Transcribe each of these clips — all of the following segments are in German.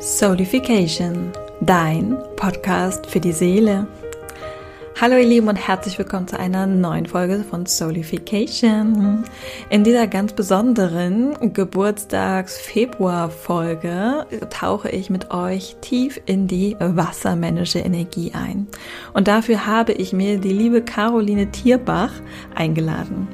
Soulification, dein Podcast für die Seele. Hallo ihr Lieben und herzlich willkommen zu einer neuen Folge von Soulification. In dieser ganz besonderen Geburtstags-Februar-Folge tauche ich mit euch tief in die wassermännische Energie ein. Und dafür habe ich mir die liebe Caroline Tierbach eingeladen.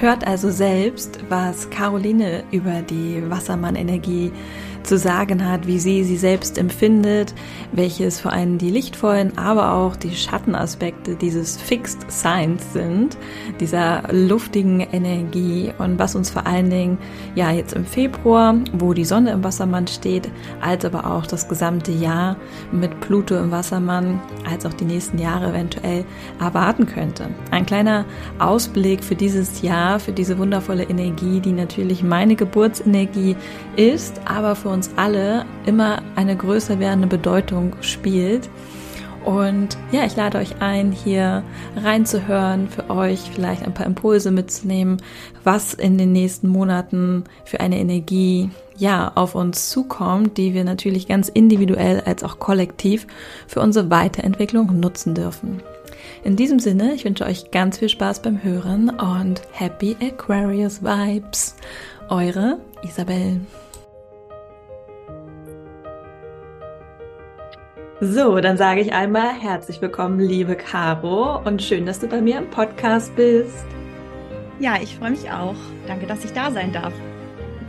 Hört also selbst, was Caroline über die Wassermann-Energie zu sagen hat, wie sie sie selbst empfindet, welches vor allem die lichtvollen, aber auch die Schattenaspekte dieses Fixed Signs sind, dieser luftigen Energie und was uns vor allen Dingen ja jetzt im Februar, wo die Sonne im Wassermann steht, als aber auch das gesamte Jahr mit Pluto im Wassermann, als auch die nächsten Jahre eventuell erwarten könnte. Ein kleiner Ausblick für dieses Jahr, für diese wundervolle Energie, die natürlich meine Geburtsenergie ist, aber für uns alle immer eine größer werdende Bedeutung spielt. Und ja, ich lade euch ein, hier reinzuhören, für euch vielleicht ein paar Impulse mitzunehmen, was in den nächsten Monaten für eine Energie ja auf uns zukommt, die wir natürlich ganz individuell als auch kollektiv für unsere Weiterentwicklung nutzen dürfen. In diesem Sinne, ich wünsche euch ganz viel Spaß beim Hören und Happy Aquarius Vibes. Eure Isabel. So, dann sage ich einmal herzlich willkommen, liebe Caro, und schön, dass du bei mir im Podcast bist. Ja, ich freue mich auch. Danke, dass ich da sein darf.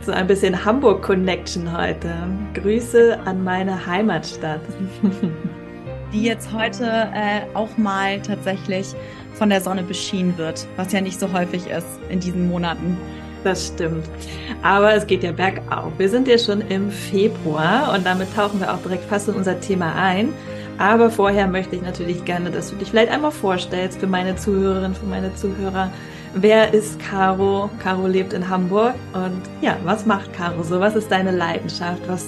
So ein bisschen Hamburg-Connection heute. Grüße an meine Heimatstadt. Die jetzt heute äh, auch mal tatsächlich von der Sonne beschienen wird, was ja nicht so häufig ist in diesen Monaten. Das stimmt. Aber es geht ja bergauf. Wir sind ja schon im Februar und damit tauchen wir auch direkt fast in unser Thema ein. Aber vorher möchte ich natürlich gerne, dass du dich vielleicht einmal vorstellst für meine Zuhörerinnen, für meine Zuhörer. Wer ist Caro? Caro lebt in Hamburg und ja, was macht Caro so? Was ist deine Leidenschaft? Was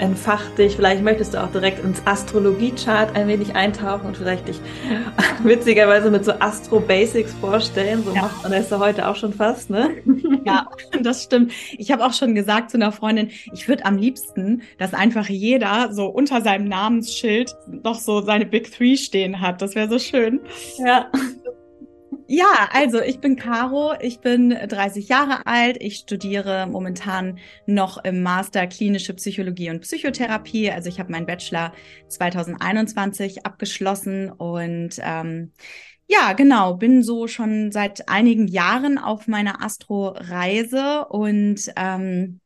entfacht dich. Vielleicht möchtest du auch direkt ins Astrologie-Chart ein wenig eintauchen und vielleicht dich witzigerweise mit so Astro-Basics vorstellen. So ja. macht man das ja heute auch schon fast, ne? Ja, das stimmt. Ich habe auch schon gesagt zu einer Freundin, ich würde am liebsten, dass einfach jeder so unter seinem Namensschild doch so seine Big Three stehen hat. Das wäre so schön. Ja. Ja, also ich bin Caro, ich bin 30 Jahre alt, ich studiere momentan noch im Master Klinische Psychologie und Psychotherapie. Also ich habe meinen Bachelor 2021 abgeschlossen und ähm, ja, genau, bin so schon seit einigen Jahren auf meiner Astro-Reise und ähm,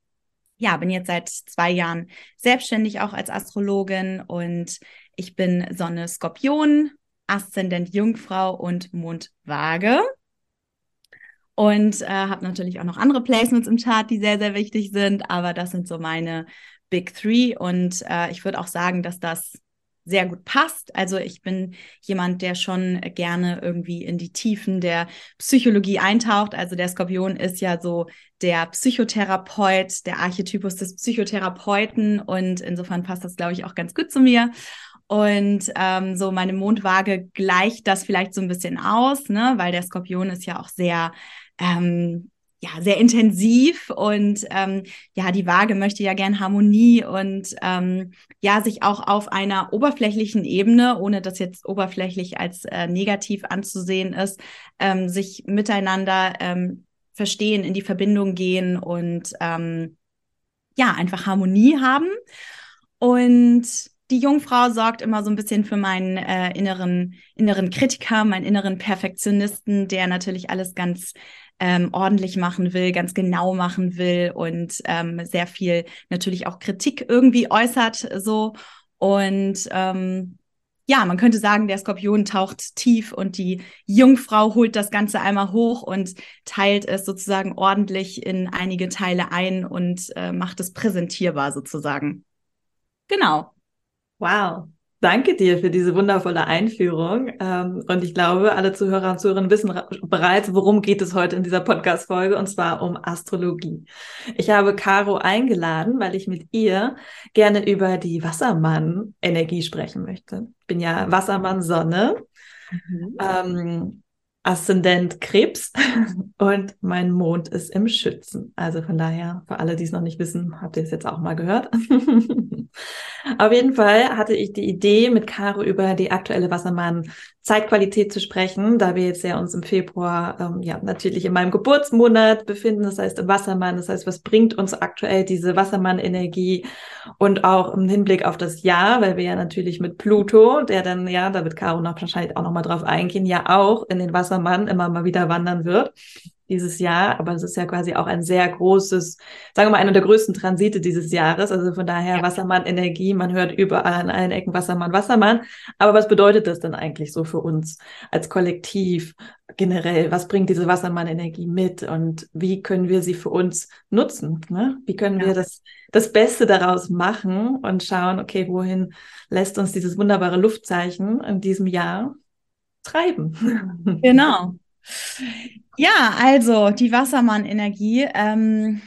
ja, bin jetzt seit zwei Jahren selbstständig auch als Astrologin und ich bin Sonne Skorpion, Aszendent Jungfrau und Mond Waage. Und äh, habe natürlich auch noch andere Placements im Chart, die sehr, sehr wichtig sind. Aber das sind so meine Big Three. Und äh, ich würde auch sagen, dass das sehr gut passt. Also ich bin jemand, der schon gerne irgendwie in die Tiefen der Psychologie eintaucht. Also der Skorpion ist ja so der Psychotherapeut, der Archetypus des Psychotherapeuten und insofern passt das, glaube ich, auch ganz gut zu mir. Und ähm, so meine Mondwaage gleicht das vielleicht so ein bisschen aus, ne? weil der Skorpion ist ja auch sehr, ähm, ja, sehr intensiv und ähm, ja, die Waage möchte ja gern Harmonie und ähm, ja, sich auch auf einer oberflächlichen Ebene, ohne das jetzt oberflächlich als äh, negativ anzusehen ist, ähm, sich miteinander ähm, verstehen, in die Verbindung gehen und ähm, ja, einfach Harmonie haben. Und die Jungfrau sorgt immer so ein bisschen für meinen äh, inneren, inneren Kritiker, meinen inneren Perfektionisten, der natürlich alles ganz ähm, ordentlich machen will, ganz genau machen will und ähm, sehr viel natürlich auch Kritik irgendwie äußert so. Und ähm, ja, man könnte sagen, der Skorpion taucht tief und die Jungfrau holt das Ganze einmal hoch und teilt es sozusagen ordentlich in einige Teile ein und äh, macht es präsentierbar sozusagen. Genau. Wow. Danke dir für diese wundervolle Einführung. Ähm, und ich glaube, alle Zuhörer und Zuhörerinnen wissen bereits, worum geht es heute in dieser Podcast-Folge, und zwar um Astrologie. Ich habe Caro eingeladen, weil ich mit ihr gerne über die Wassermann-Energie sprechen möchte. Ich bin ja Wassermann-Sonne. Mhm. Ähm, Aszendent Krebs und mein Mond ist im Schützen. Also von daher, für alle, die es noch nicht wissen, habt ihr es jetzt auch mal gehört. Auf jeden Fall hatte ich die Idee, mit Caro über die aktuelle Wassermann-Zeitqualität zu sprechen, da wir jetzt ja uns im Februar ähm, ja natürlich in meinem Geburtsmonat befinden, das heißt im Wassermann. Das heißt, was bringt uns aktuell diese Wassermann-Energie und auch im Hinblick auf das Jahr, weil wir ja natürlich mit Pluto, der dann ja, da wird Caro noch wahrscheinlich auch noch mal drauf eingehen, ja auch in den Wassermann immer mal wieder wandern wird dieses Jahr, aber es ist ja quasi auch ein sehr großes, sagen wir mal, einer der größten Transite dieses Jahres. Also von daher ja. Wassermann Energie, man hört überall an allen Ecken Wassermann, Wassermann. Aber was bedeutet das denn eigentlich so für uns als Kollektiv generell? Was bringt diese Wassermann Energie mit und wie können wir sie für uns nutzen? Ne? Wie können ja. wir das, das Beste daraus machen und schauen, okay, wohin lässt uns dieses wunderbare Luftzeichen in diesem Jahr treiben? Genau. Ja, also die Wassermann-Energie. Ähm,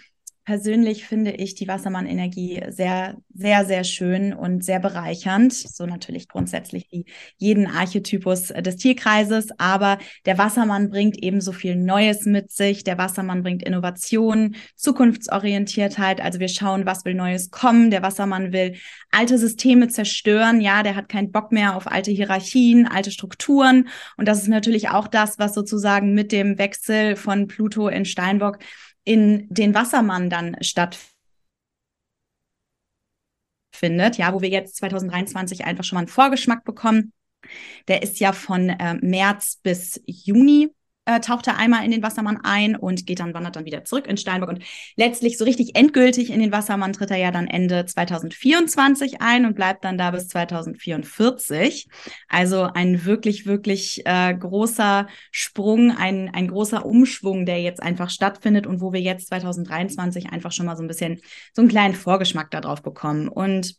persönlich finde ich die Wassermann-Energie sehr, sehr, sehr schön und sehr bereichernd. So natürlich grundsätzlich wie jeden Archetypus des Tierkreises. Aber der Wassermann bringt eben so viel Neues mit sich. Der Wassermann bringt Innovation, Zukunftsorientiertheit. Also wir schauen, was will Neues kommen. Der Wassermann will alte Systeme zerstören. Ja, der hat keinen Bock mehr auf alte Hierarchien, alte Strukturen. Und das ist natürlich auch das, was sozusagen mit dem Wechsel von Pluto in Steinbock in den Wassermann dann stattfindet, ja, wo wir jetzt 2023 einfach schon mal einen Vorgeschmack bekommen. Der ist ja von äh, März bis Juni äh, taucht er einmal in den Wassermann ein und geht dann, wandert dann wieder zurück in Steinbock. Und letztlich so richtig endgültig in den Wassermann tritt er ja dann Ende 2024 ein und bleibt dann da bis 2044. Also ein wirklich, wirklich äh, großer Sprung, ein, ein großer Umschwung, der jetzt einfach stattfindet und wo wir jetzt 2023 einfach schon mal so ein bisschen so einen kleinen Vorgeschmack darauf bekommen. Und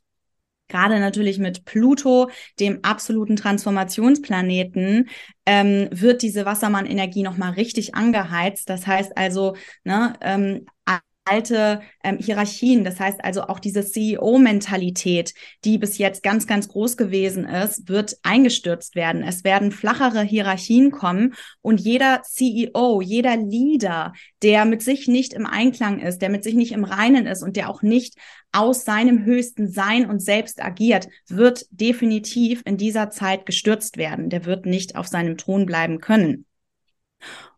gerade natürlich mit Pluto, dem absoluten Transformationsplaneten, ähm, wird diese Wassermann-Energie nochmal richtig angeheizt. Das heißt also, ne, ähm, alte ähm, Hierarchien, das heißt also auch diese CEO-Mentalität, die bis jetzt ganz, ganz groß gewesen ist, wird eingestürzt werden. Es werden flachere Hierarchien kommen und jeder CEO, jeder Leader, der mit sich nicht im Einklang ist, der mit sich nicht im Reinen ist und der auch nicht aus seinem höchsten Sein und Selbst agiert, wird definitiv in dieser Zeit gestürzt werden. Der wird nicht auf seinem Thron bleiben können.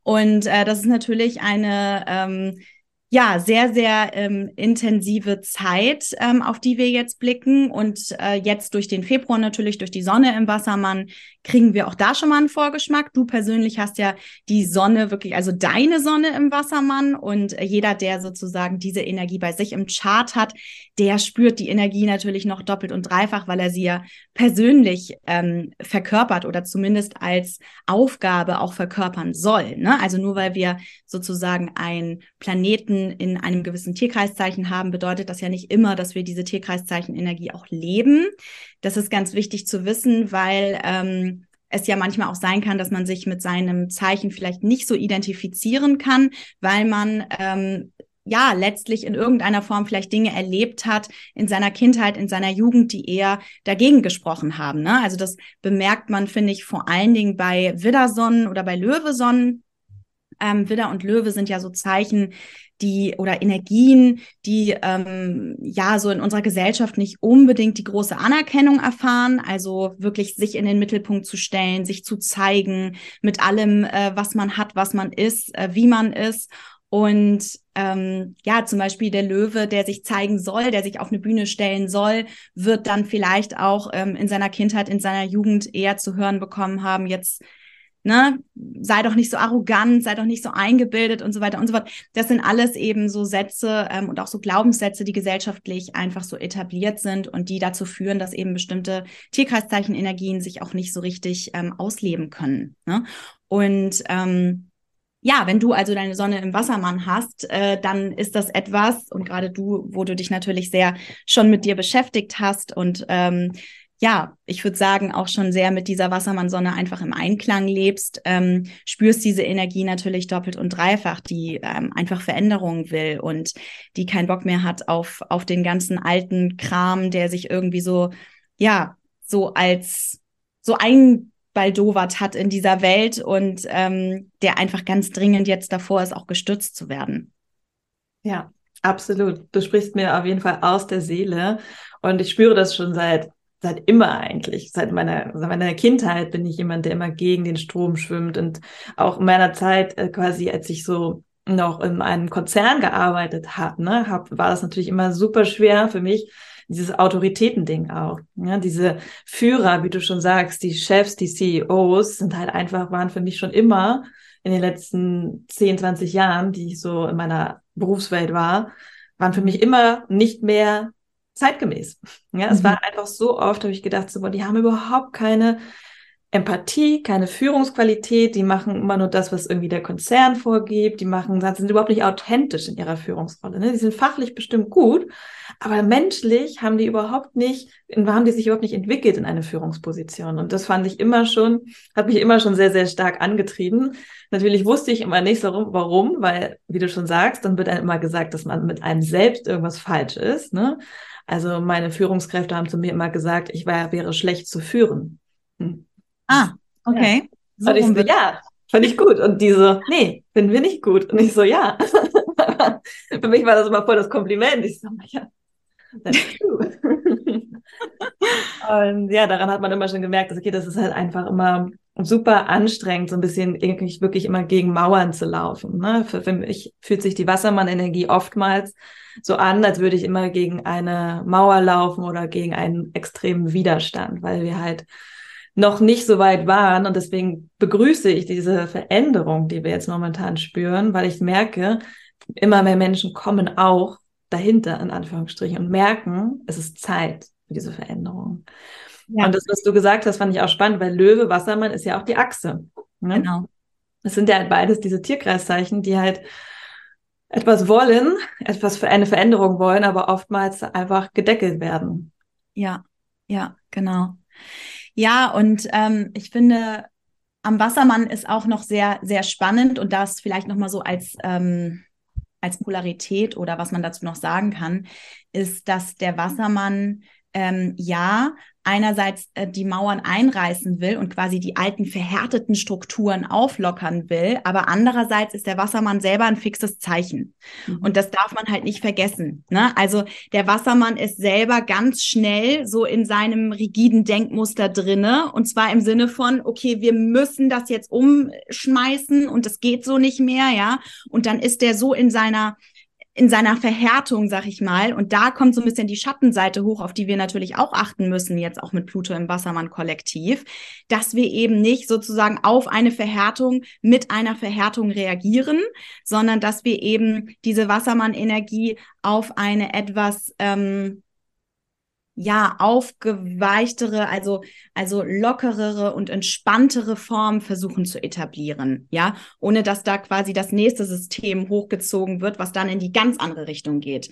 Und äh, das ist natürlich eine ähm, ja, sehr, sehr ähm, intensive Zeit, ähm, auf die wir jetzt blicken. Und äh, jetzt durch den Februar natürlich, durch die Sonne im Wassermann, kriegen wir auch da schon mal einen Vorgeschmack. Du persönlich hast ja die Sonne wirklich, also deine Sonne im Wassermann. Und äh, jeder, der sozusagen diese Energie bei sich im Chart hat, der spürt die Energie natürlich noch doppelt und dreifach, weil er sie ja persönlich ähm, verkörpert oder zumindest als Aufgabe auch verkörpern soll. Ne? Also nur weil wir sozusagen ein Planeten in einem gewissen Tierkreiszeichen haben, bedeutet das ja nicht immer, dass wir diese Tierkreiszeichen-Energie auch leben. Das ist ganz wichtig zu wissen, weil ähm, es ja manchmal auch sein kann, dass man sich mit seinem Zeichen vielleicht nicht so identifizieren kann, weil man ähm, ja letztlich in irgendeiner Form vielleicht Dinge erlebt hat in seiner Kindheit, in seiner Jugend, die eher dagegen gesprochen haben. Ne? Also das bemerkt man, finde ich, vor allen Dingen bei Widdersonnen oder bei Löwesonnen. Ähm, Widder und Löwe sind ja so Zeichen, die oder Energien, die ähm, ja so in unserer Gesellschaft nicht unbedingt die große Anerkennung erfahren, also wirklich sich in den Mittelpunkt zu stellen, sich zu zeigen mit allem, äh, was man hat, was man ist, äh, wie man ist. Und ähm, ja, zum Beispiel der Löwe, der sich zeigen soll, der sich auf eine Bühne stellen soll, wird dann vielleicht auch ähm, in seiner Kindheit, in seiner Jugend eher zu hören bekommen haben, jetzt ne, sei doch nicht so arrogant, sei doch nicht so eingebildet und so weiter und so fort. Das sind alles eben so Sätze ähm, und auch so Glaubenssätze, die gesellschaftlich einfach so etabliert sind und die dazu führen, dass eben bestimmte Tierkreiszeichen-Energien sich auch nicht so richtig ähm, ausleben können. Ne? Und ähm, ja, wenn du also deine Sonne im Wassermann hast, äh, dann ist das etwas, und gerade du, wo du dich natürlich sehr schon mit dir beschäftigt hast und ähm, ja, ich würde sagen, auch schon sehr mit dieser Wassermannsonne einfach im Einklang lebst, ähm, spürst diese Energie natürlich doppelt und dreifach, die ähm, einfach Veränderungen will und die keinen Bock mehr hat auf, auf den ganzen alten Kram, der sich irgendwie so, ja, so als so einbaldowert hat in dieser Welt und ähm, der einfach ganz dringend jetzt davor ist, auch gestürzt zu werden. Ja, Absolut. Du sprichst mir auf jeden Fall aus der Seele. Und ich spüre das schon seit, seit immer eigentlich. Seit meiner, seit meiner Kindheit bin ich jemand, der immer gegen den Strom schwimmt. Und auch in meiner Zeit äh, quasi, als ich so noch in einem Konzern gearbeitet habe, ne, hab, war das natürlich immer super schwer für mich, dieses Autoritätending auch. Ja, diese Führer, wie du schon sagst, die Chefs, die CEOs sind halt einfach, waren für mich schon immer in den letzten 10, 20 Jahren, die ich so in meiner Berufswelt war, waren für mich immer nicht mehr zeitgemäß. Ja, es mhm. war einfach so oft, habe ich gedacht, so, die haben überhaupt keine Empathie, keine Führungsqualität, die machen immer nur das, was irgendwie der Konzern vorgibt, die machen, sind überhaupt nicht authentisch in ihrer Führungsrolle. Ne? Die sind fachlich bestimmt gut, aber menschlich haben die überhaupt nicht, haben die sich überhaupt nicht entwickelt in eine Führungsposition. Und das fand ich immer schon, hat mich immer schon sehr, sehr stark angetrieben. Natürlich wusste ich immer nicht so warum, weil, wie du schon sagst, dann wird einem immer gesagt, dass man mit einem selbst irgendwas falsch ist. Ne? Also meine Führungskräfte haben zu mir immer gesagt, ich war, wäre schlecht zu führen. Hm. Ah, okay. Ja. So ich so, ja, fand ich gut. Und die so, nee, finden wir nicht gut. Und ich so, ja. Für mich war das immer voll das Kompliment. Ich so, ja, that's true. und ja, daran hat man immer schon gemerkt, dass okay, das ist halt einfach immer super anstrengend, so ein bisschen irgendwie wirklich immer gegen Mauern zu laufen. Ne? Für, für mich fühlt sich die Wassermann-Energie oftmals so an, als würde ich immer gegen eine Mauer laufen oder gegen einen extremen Widerstand, weil wir halt noch nicht so weit waren. Und deswegen begrüße ich diese Veränderung, die wir jetzt momentan spüren, weil ich merke, immer mehr Menschen kommen auch dahinter, in Anführungsstrichen, und merken, es ist Zeit für diese Veränderung. Ja. Und das, was du gesagt hast, fand ich auch spannend, weil Löwe, Wassermann ist ja auch die Achse. Ne? Genau. Es sind ja halt beides diese Tierkreiszeichen, die halt etwas wollen, etwas für eine Veränderung wollen, aber oftmals einfach gedeckelt werden. Ja, ja, genau. Ja, und ähm, ich finde, am Wassermann ist auch noch sehr, sehr spannend und das vielleicht nochmal so als, ähm, als Polarität oder was man dazu noch sagen kann, ist, dass der Wassermann ähm, ja einerseits äh, die Mauern einreißen will und quasi die alten verhärteten Strukturen auflockern will, aber andererseits ist der Wassermann selber ein fixes Zeichen. Mhm. Und das darf man halt nicht vergessen. Ne? Also der Wassermann ist selber ganz schnell so in seinem rigiden Denkmuster drinne und zwar im Sinne von, okay, wir müssen das jetzt umschmeißen und es geht so nicht mehr, ja. Und dann ist der so in seiner in seiner Verhärtung, sag ich mal. Und da kommt so ein bisschen die Schattenseite hoch, auf die wir natürlich auch achten müssen, jetzt auch mit Pluto im Wassermann-Kollektiv, dass wir eben nicht sozusagen auf eine Verhärtung mit einer Verhärtung reagieren, sondern dass wir eben diese Wassermann-Energie auf eine etwas ähm, ja, aufgeweichtere, also, also lockerere und entspanntere Form versuchen zu etablieren, ja, ohne dass da quasi das nächste System hochgezogen wird, was dann in die ganz andere Richtung geht.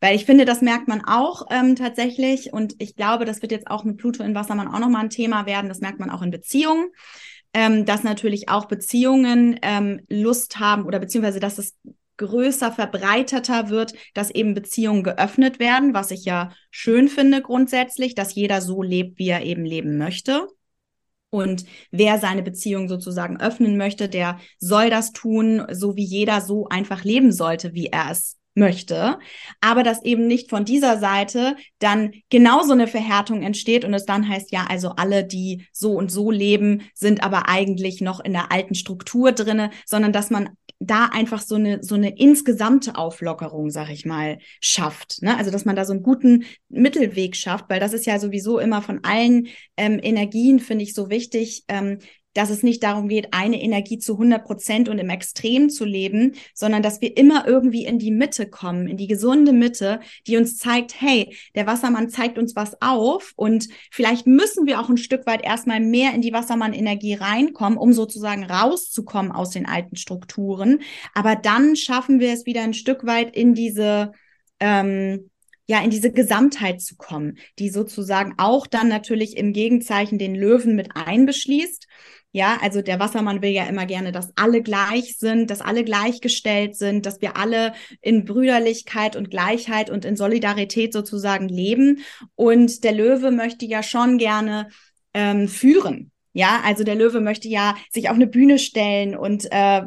Weil ich finde, das merkt man auch ähm, tatsächlich und ich glaube, das wird jetzt auch mit Pluto in Wassermann auch nochmal ein Thema werden. Das merkt man auch in Beziehungen, ähm, dass natürlich auch Beziehungen ähm, Lust haben oder beziehungsweise, dass es größer, verbreiteter wird, dass eben Beziehungen geöffnet werden, was ich ja schön finde grundsätzlich, dass jeder so lebt, wie er eben leben möchte. Und wer seine Beziehung sozusagen öffnen möchte, der soll das tun, so wie jeder so einfach leben sollte, wie er es möchte, aber dass eben nicht von dieser Seite dann genauso eine Verhärtung entsteht und es dann heißt, ja, also alle, die so und so leben, sind aber eigentlich noch in der alten Struktur drinne, sondern dass man da einfach so eine so eine insgesamte Auflockerung, sag ich mal, schafft. Ne? Also dass man da so einen guten Mittelweg schafft, weil das ist ja sowieso immer von allen ähm, Energien finde ich so wichtig, ähm, dass es nicht darum geht, eine Energie zu 100 Prozent und im Extrem zu leben, sondern dass wir immer irgendwie in die Mitte kommen, in die gesunde Mitte, die uns zeigt, hey, der Wassermann zeigt uns was auf und vielleicht müssen wir auch ein Stück weit erstmal mehr in die Wassermann-Energie reinkommen, um sozusagen rauszukommen aus den alten Strukturen. Aber dann schaffen wir es wieder ein Stück weit in diese, ähm, ja, in diese Gesamtheit zu kommen, die sozusagen auch dann natürlich im Gegenzeichen den Löwen mit einbeschließt. Ja, also der Wassermann will ja immer gerne, dass alle gleich sind, dass alle gleichgestellt sind, dass wir alle in Brüderlichkeit und Gleichheit und in Solidarität sozusagen leben. Und der Löwe möchte ja schon gerne ähm, führen. Ja, also der Löwe möchte ja sich auf eine Bühne stellen und äh,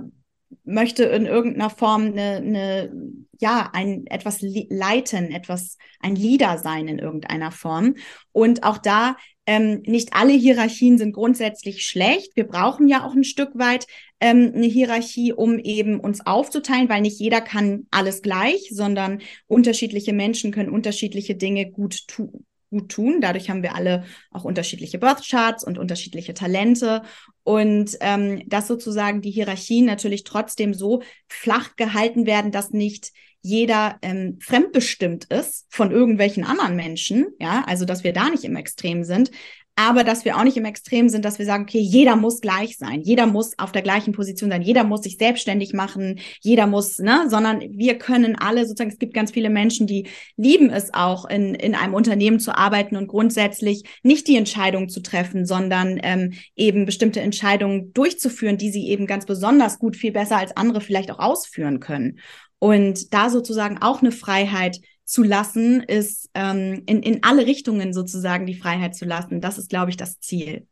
möchte in irgendeiner Form eine, eine ja, ein etwas leiten, etwas ein Leader sein in irgendeiner Form. Und auch da ähm, nicht alle Hierarchien sind grundsätzlich schlecht. Wir brauchen ja auch ein Stück weit ähm, eine Hierarchie, um eben uns aufzuteilen, weil nicht jeder kann alles gleich, sondern unterschiedliche Menschen können unterschiedliche Dinge gut tun gut tun. Dadurch haben wir alle auch unterschiedliche Birth Charts und unterschiedliche Talente. Und ähm, dass sozusagen die Hierarchien natürlich trotzdem so flach gehalten werden, dass nicht jeder ähm, fremdbestimmt ist von irgendwelchen anderen Menschen, ja, also dass wir da nicht im Extrem sind, aber dass wir auch nicht im Extrem sind, dass wir sagen, okay, jeder muss gleich sein, jeder muss auf der gleichen Position sein, jeder muss sich selbstständig machen, jeder muss, ne, sondern wir können alle sozusagen, es gibt ganz viele Menschen, die lieben es auch, in, in einem Unternehmen zu arbeiten und grundsätzlich nicht die Entscheidung zu treffen, sondern ähm, eben bestimmte Entscheidungen durchzuführen, die sie eben ganz besonders gut, viel besser als andere vielleicht auch ausführen können. Und da sozusagen auch eine Freiheit zu lassen, ist ähm, in, in alle Richtungen sozusagen die Freiheit zu lassen. Das ist, glaube ich, das Ziel.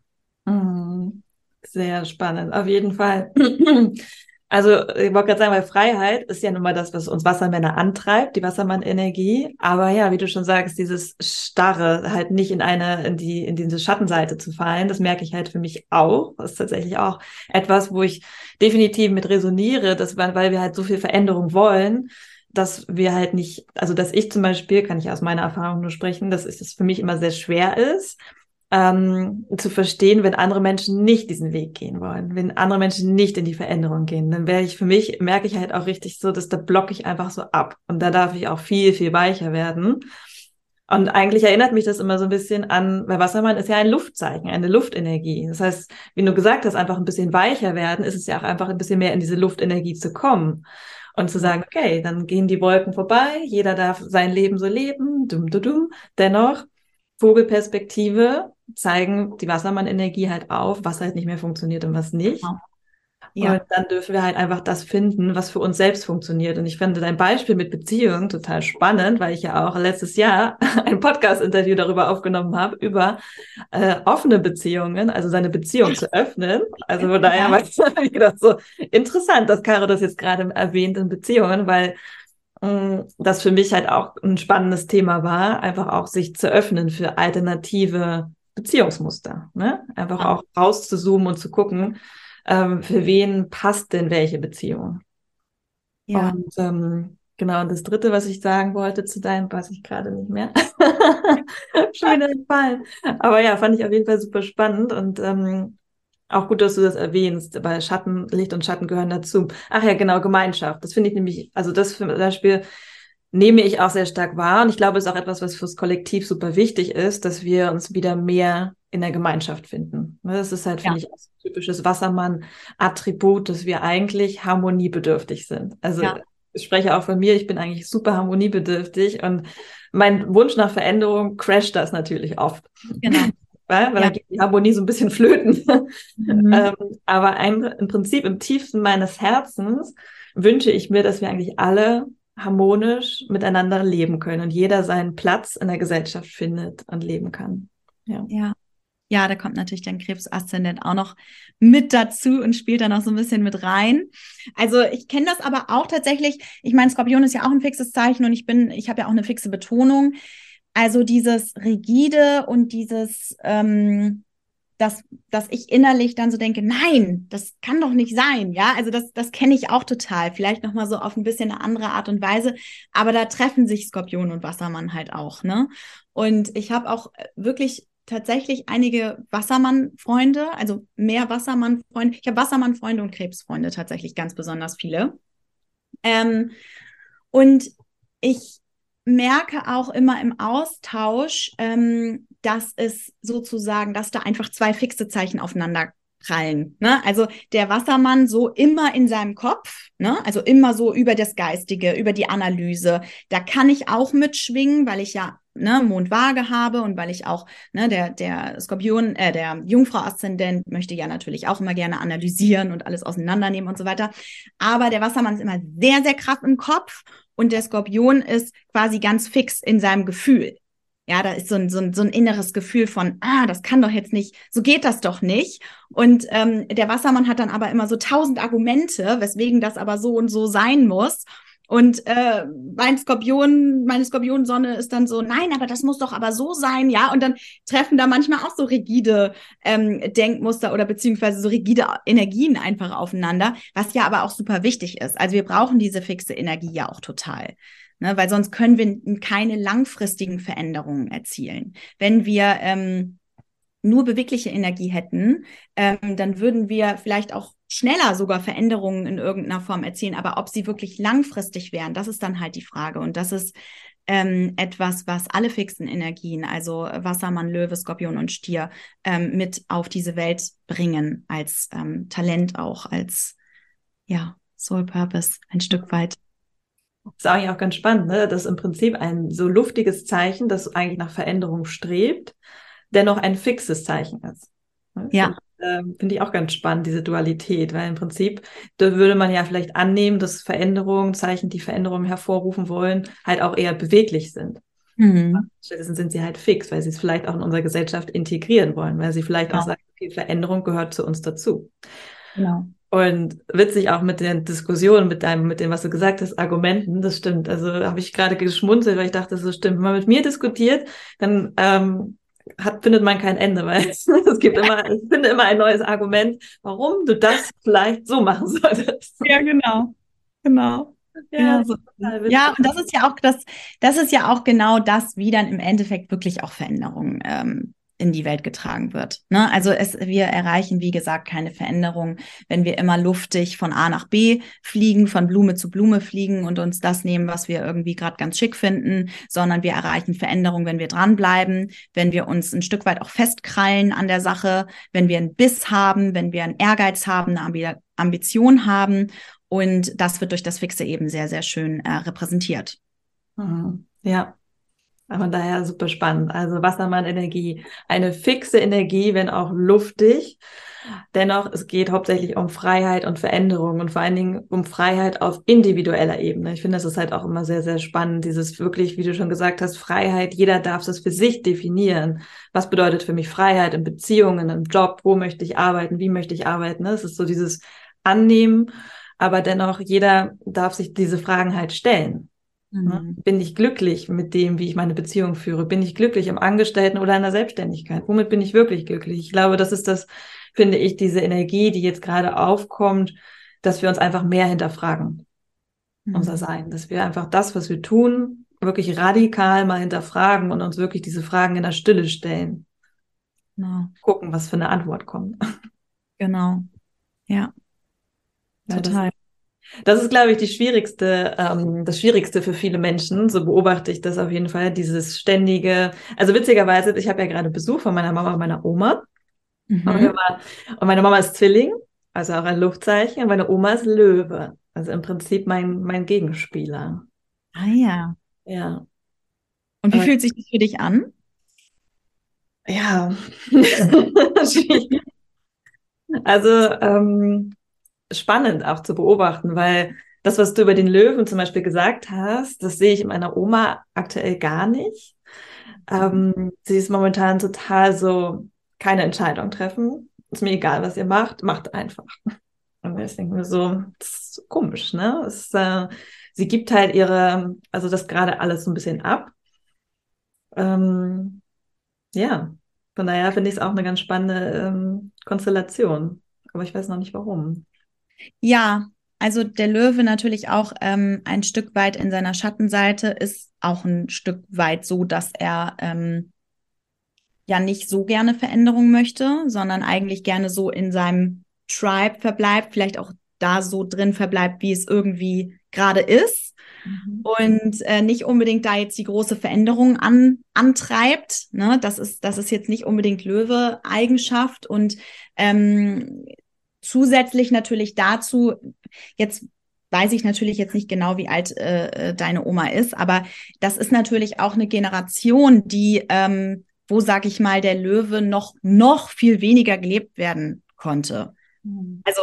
Mhm. Sehr spannend, auf jeden Fall. Also ich wollte gerade sagen, weil Freiheit ist ja nun mal das, was uns Wassermänner antreibt, die Wassermann-Energie. Aber ja, wie du schon sagst, dieses Starre, halt nicht in eine, in die, in diese Schattenseite zu fallen, das merke ich halt für mich auch. Das ist tatsächlich auch etwas, wo ich definitiv mit resoniere, dass, weil wir halt so viel Veränderung wollen, dass wir halt nicht, also dass ich zum Beispiel, kann ich aus meiner Erfahrung nur sprechen, dass es für mich immer sehr schwer ist, ähm, zu verstehen, wenn andere Menschen nicht diesen Weg gehen wollen, wenn andere Menschen nicht in die Veränderung gehen, dann wäre ich für mich, merke ich halt auch richtig so, dass da blocke ich einfach so ab. Und da darf ich auch viel, viel weicher werden. Und eigentlich erinnert mich das immer so ein bisschen an, weil Wassermann ist ja ein Luftzeichen, eine Luftenergie. Das heißt, wie du gesagt hast, einfach ein bisschen weicher werden, ist es ja auch einfach ein bisschen mehr in diese Luftenergie zu kommen und zu sagen, okay, dann gehen die Wolken vorbei, jeder darf sein Leben so leben, dumm, dumm, dumm. Dennoch, Vogelperspektive zeigen die Wassermann-Energie halt auf, was halt nicht mehr funktioniert und was nicht. Genau. Ja. Und dann dürfen wir halt einfach das finden, was für uns selbst funktioniert. Und ich finde dein Beispiel mit Beziehungen total spannend, weil ich ja auch letztes Jahr ein Podcast-Interview darüber aufgenommen habe, über äh, offene Beziehungen, also seine Beziehung zu öffnen. Also von daher war es wieder so interessant, dass Caro das jetzt gerade erwähnt in Beziehungen, weil mm, das für mich halt auch ein spannendes Thema war, einfach auch sich zu öffnen für alternative Beziehungsmuster. Ne? Einfach ja. auch rauszuzoomen und zu gucken, ähm, für wen passt denn welche Beziehung. Ja. Und ähm, genau, und das Dritte, was ich sagen wollte zu deinem, weiß ich gerade nicht mehr. Schöner Fall. Aber ja, fand ich auf jeden Fall super spannend und ähm, auch gut, dass du das erwähnst, weil Schatten, Licht und Schatten gehören dazu. Ach ja, genau, Gemeinschaft. Das finde ich nämlich, also das zum Beispiel nehme ich auch sehr stark wahr. Und ich glaube, es ist auch etwas, was fürs Kollektiv super wichtig ist, dass wir uns wieder mehr in der Gemeinschaft finden. Ne, das ist halt, finde ja. ich, ein typisches Wassermann-Attribut, dass wir eigentlich harmoniebedürftig sind. Also ja. ich spreche auch von mir, ich bin eigentlich super harmoniebedürftig und mein Wunsch nach Veränderung crasht das natürlich oft. Genau. Weil, weil ja. dann geht die Harmonie so ein bisschen flöten. Mhm. ähm, aber ein, im Prinzip im tiefsten meines Herzens wünsche ich mir, dass wir eigentlich alle harmonisch miteinander leben können und jeder seinen Platz in der Gesellschaft findet und leben kann. Ja. ja. Ja, da kommt natürlich dein Krebsaszendent auch noch mit dazu und spielt da noch so ein bisschen mit rein. Also ich kenne das aber auch tatsächlich. Ich meine, Skorpion ist ja auch ein fixes Zeichen und ich bin, ich habe ja auch eine fixe Betonung. Also dieses rigide und dieses, ähm, dass, dass ich innerlich dann so denke, nein, das kann doch nicht sein. Ja, also das, das kenne ich auch total. Vielleicht nochmal so auf ein bisschen eine andere Art und Weise. Aber da treffen sich Skorpion und Wassermann halt auch, ne? Und ich habe auch wirklich tatsächlich einige Wassermann-Freunde, also mehr Wassermann-Freunde. Ich habe Wassermann-Freunde und Krebsfreunde tatsächlich ganz besonders viele. Ähm, und ich merke auch immer im Austausch, ähm, dass es sozusagen, dass da einfach zwei fixe Zeichen aufeinander prallen. Ne? Also der Wassermann so immer in seinem Kopf, ne? also immer so über das Geistige, über die Analyse. Da kann ich auch mitschwingen, weil ich ja ne, Mondwaage habe und weil ich auch, ne, der, der Skorpion, äh, der Jungfrau-Aszendent möchte ja natürlich auch immer gerne analysieren und alles auseinandernehmen und so weiter. Aber der Wassermann ist immer sehr, sehr krass im Kopf und der Skorpion ist quasi ganz fix in seinem Gefühl. Ja, da ist so ein, so, ein, so ein inneres Gefühl von, ah, das kann doch jetzt nicht, so geht das doch nicht. Und ähm, der Wassermann hat dann aber immer so tausend Argumente, weswegen das aber so und so sein muss. Und äh, mein Skorpion, meine Skorpionsonne ist dann so, nein, aber das muss doch aber so sein, ja. Und dann treffen da manchmal auch so rigide ähm, Denkmuster oder beziehungsweise so rigide Energien einfach aufeinander, was ja aber auch super wichtig ist. Also wir brauchen diese fixe Energie ja auch total ne? weil sonst können wir keine langfristigen Veränderungen erzielen. Wenn wir ähm, nur bewegliche Energie hätten, ähm, dann würden wir vielleicht auch schneller sogar Veränderungen in irgendeiner Form erzielen. Aber ob sie wirklich langfristig wären, das ist dann halt die Frage. Und das ist ähm, etwas, was alle fixen Energien, also Wassermann, Löwe, Skorpion und Stier, ähm, mit auf diese Welt bringen, als ähm, Talent auch, als ja, Soul Purpose ein Stück weit. Das ist eigentlich auch ganz spannend, ne? Das ist im Prinzip ein so luftiges Zeichen, das eigentlich nach Veränderung strebt, dennoch ein fixes Zeichen ist. Ne? Ja. Ähm, Finde ich auch ganz spannend, diese Dualität, weil im Prinzip, da würde man ja vielleicht annehmen, dass Veränderungen, Zeichen, die Veränderungen hervorrufen wollen, halt auch eher beweglich sind. Mhm. Stattdessen sind sie halt fix, weil sie es vielleicht auch in unserer Gesellschaft integrieren wollen, weil sie vielleicht ja. auch sagen, okay, Veränderung gehört zu uns dazu. Genau. Und witzig auch mit den Diskussionen, mit deinem, mit dem, was du gesagt hast, Argumenten, das stimmt. Also habe ich gerade geschmunzelt, weil ich dachte, so stimmt. Wenn man mit mir diskutiert, dann ähm, hat, findet man kein Ende, weil es, gibt immer, ich finde immer ein neues Argument, warum du das vielleicht so machen solltest. Ja, genau. Genau. Ja, ja, ja, und das ist ja auch das, das ist ja auch genau das, wie dann im Endeffekt wirklich auch Veränderungen ähm, in die Welt getragen wird. Ne? Also es, wir erreichen, wie gesagt, keine Veränderung, wenn wir immer luftig von A nach B fliegen, von Blume zu Blume fliegen und uns das nehmen, was wir irgendwie gerade ganz schick finden, sondern wir erreichen Veränderung, wenn wir dranbleiben, wenn wir uns ein Stück weit auch festkrallen an der Sache, wenn wir einen Biss haben, wenn wir einen Ehrgeiz haben, eine Ambition haben. Und das wird durch das Fixe eben sehr, sehr schön äh, repräsentiert. Mhm. Ja, von daher super spannend. Also Wassermann-Energie, eine fixe Energie, wenn auch luftig. Dennoch, es geht hauptsächlich um Freiheit und Veränderung und vor allen Dingen um Freiheit auf individueller Ebene. Ich finde, das ist halt auch immer sehr, sehr spannend. Dieses wirklich, wie du schon gesagt hast, Freiheit. Jeder darf das für sich definieren. Was bedeutet für mich Freiheit in Beziehungen, im Job? Wo möchte ich arbeiten? Wie möchte ich arbeiten? Es ist so dieses Annehmen. Aber dennoch, jeder darf sich diese Fragen halt stellen. Ne? Mhm. Bin ich glücklich mit dem, wie ich meine Beziehung führe? Bin ich glücklich im Angestellten oder in der Selbstständigkeit? Womit bin ich wirklich glücklich? Ich glaube, das ist das, finde ich, diese Energie, die jetzt gerade aufkommt, dass wir uns einfach mehr hinterfragen. Mhm. Unser Sein. Dass wir einfach das, was wir tun, wirklich radikal mal hinterfragen und uns wirklich diese Fragen in der Stille stellen. Genau. Gucken, was für eine Antwort kommt. Genau. Ja. ja Total. Das ist, glaube ich, die schwierigste, ähm, das Schwierigste für viele Menschen. So beobachte ich das auf jeden Fall. Dieses ständige, also witzigerweise, ich habe ja gerade Besuch von meiner Mama und meiner Oma. Mhm. Und meine Mama ist Zwilling, also auch ein Luftzeichen, und meine Oma ist Löwe. Also im Prinzip mein, mein Gegenspieler. Ah ja. Ja. Und wie Aber, fühlt sich das für dich an? Ja. also, ähm, spannend auch zu beobachten, weil das, was du über den Löwen zum Beispiel gesagt hast, das sehe ich in meiner Oma aktuell gar nicht. Ähm, sie ist momentan total so, keine Entscheidung treffen. Ist mir egal, was ihr macht, macht einfach. Und ich denke mir so, das ist komisch, ne? Es, äh, sie gibt halt ihre, also das gerade alles so ein bisschen ab. Ähm, ja, von daher finde ich es auch eine ganz spannende ähm, Konstellation. Aber ich weiß noch nicht warum. Ja, also der Löwe natürlich auch ähm, ein Stück weit in seiner Schattenseite ist auch ein Stück weit so, dass er ähm, ja nicht so gerne Veränderung möchte, sondern eigentlich gerne so in seinem Tribe verbleibt, vielleicht auch da so drin verbleibt, wie es irgendwie gerade ist. Mhm. Und äh, nicht unbedingt da jetzt die große Veränderung an, antreibt. Ne? Das, ist, das ist jetzt nicht unbedingt Löwe-Eigenschaft. Und ähm, Zusätzlich natürlich dazu, jetzt weiß ich natürlich jetzt nicht genau, wie alt äh, äh, deine Oma ist, aber das ist natürlich auch eine Generation, die, ähm, wo, sag ich mal, der Löwe noch, noch viel weniger gelebt werden konnte. Mhm. Also,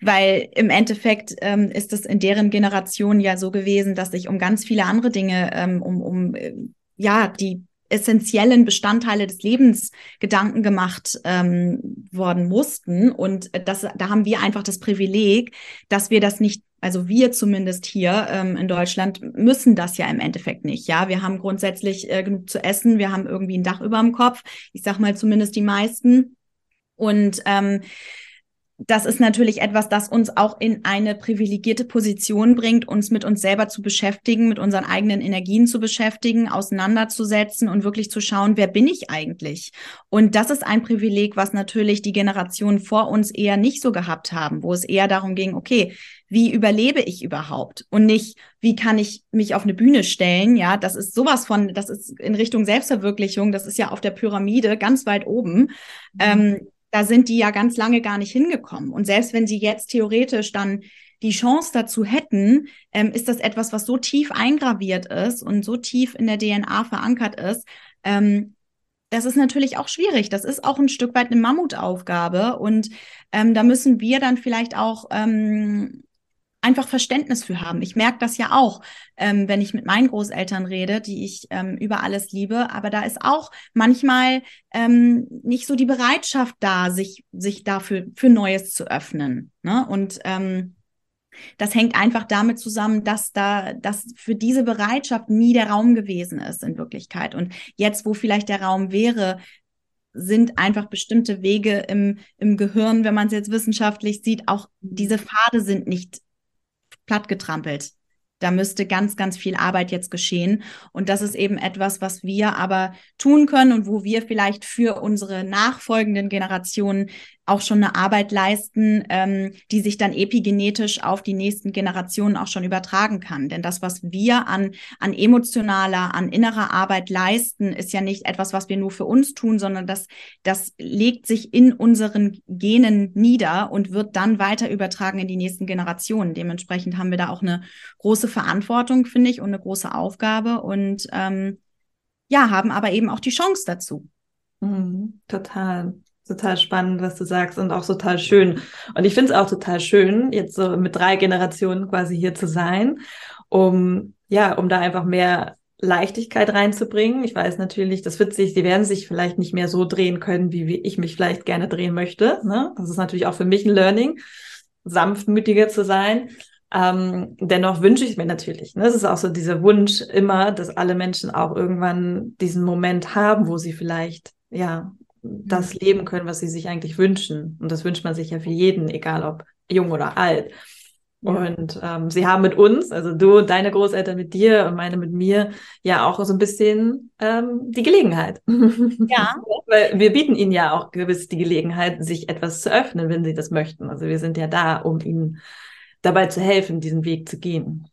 weil im Endeffekt ähm, ist es in deren Generation ja so gewesen, dass sich um ganz viele andere Dinge, ähm, um, um äh, ja, die essentiellen Bestandteile des Lebens Gedanken gemacht ähm, worden mussten. Und das, da haben wir einfach das Privileg, dass wir das nicht also wir zumindest hier ähm, in Deutschland müssen das ja im Endeffekt nicht. Ja, wir haben grundsätzlich äh, genug zu essen, wir haben irgendwie ein Dach über dem Kopf. Ich sag mal zumindest die meisten. Und ähm, das ist natürlich etwas, das uns auch in eine privilegierte Position bringt, uns mit uns selber zu beschäftigen, mit unseren eigenen Energien zu beschäftigen, auseinanderzusetzen und wirklich zu schauen, wer bin ich eigentlich? Und das ist ein Privileg, was natürlich die Generationen vor uns eher nicht so gehabt haben, wo es eher darum ging, okay, wie überlebe ich überhaupt? Und nicht, wie kann ich mich auf eine Bühne stellen? Ja, das ist sowas von, das ist in Richtung Selbstverwirklichung, das ist ja auf der Pyramide ganz weit oben. Mhm. Ähm, da sind die ja ganz lange gar nicht hingekommen. Und selbst wenn sie jetzt theoretisch dann die Chance dazu hätten, ähm, ist das etwas, was so tief eingraviert ist und so tief in der DNA verankert ist. Ähm, das ist natürlich auch schwierig. Das ist auch ein Stück weit eine Mammutaufgabe. Und ähm, da müssen wir dann vielleicht auch ähm, einfach Verständnis für haben. Ich merke das ja auch, ähm, wenn ich mit meinen Großeltern rede, die ich ähm, über alles liebe. Aber da ist auch manchmal ähm, nicht so die Bereitschaft da, sich, sich dafür für Neues zu öffnen. Ne? Und ähm, das hängt einfach damit zusammen, dass da, dass für diese Bereitschaft nie der Raum gewesen ist in Wirklichkeit. Und jetzt, wo vielleicht der Raum wäre, sind einfach bestimmte Wege im, im Gehirn, wenn man es jetzt wissenschaftlich sieht, auch diese Pfade sind nicht plattgetrampelt. Da müsste ganz, ganz viel Arbeit jetzt geschehen. Und das ist eben etwas, was wir aber tun können und wo wir vielleicht für unsere nachfolgenden Generationen auch schon eine Arbeit leisten, ähm, die sich dann epigenetisch auf die nächsten Generationen auch schon übertragen kann. Denn das, was wir an, an emotionaler, an innerer Arbeit leisten, ist ja nicht etwas, was wir nur für uns tun, sondern das, das legt sich in unseren Genen nieder und wird dann weiter übertragen in die nächsten Generationen. Dementsprechend haben wir da auch eine große Verantwortung, finde ich, und eine große Aufgabe und ähm, ja, haben aber eben auch die Chance dazu. Mhm, total total spannend, was du sagst und auch total schön. Und ich finde es auch total schön, jetzt so mit drei Generationen quasi hier zu sein, um ja, um da einfach mehr Leichtigkeit reinzubringen. Ich weiß natürlich, das wird sich, die werden sich vielleicht nicht mehr so drehen können, wie ich mich vielleicht gerne drehen möchte. Ne? Das ist natürlich auch für mich ein Learning, sanftmütiger zu sein. Ähm, dennoch wünsche ich mir natürlich, ne, das ist auch so dieser Wunsch immer, dass alle Menschen auch irgendwann diesen Moment haben, wo sie vielleicht ja das mhm. leben können, was sie sich eigentlich wünschen. Und das wünscht man sich ja für jeden, egal ob jung oder alt. Und ähm, sie haben mit uns, also du, deine Großeltern mit dir und meine mit mir, ja auch so ein bisschen ähm, die Gelegenheit. Ja. Weil wir bieten ihnen ja auch gewiss die Gelegenheit, sich etwas zu öffnen, wenn sie das möchten. Also wir sind ja da, um ihnen dabei zu helfen, diesen Weg zu gehen.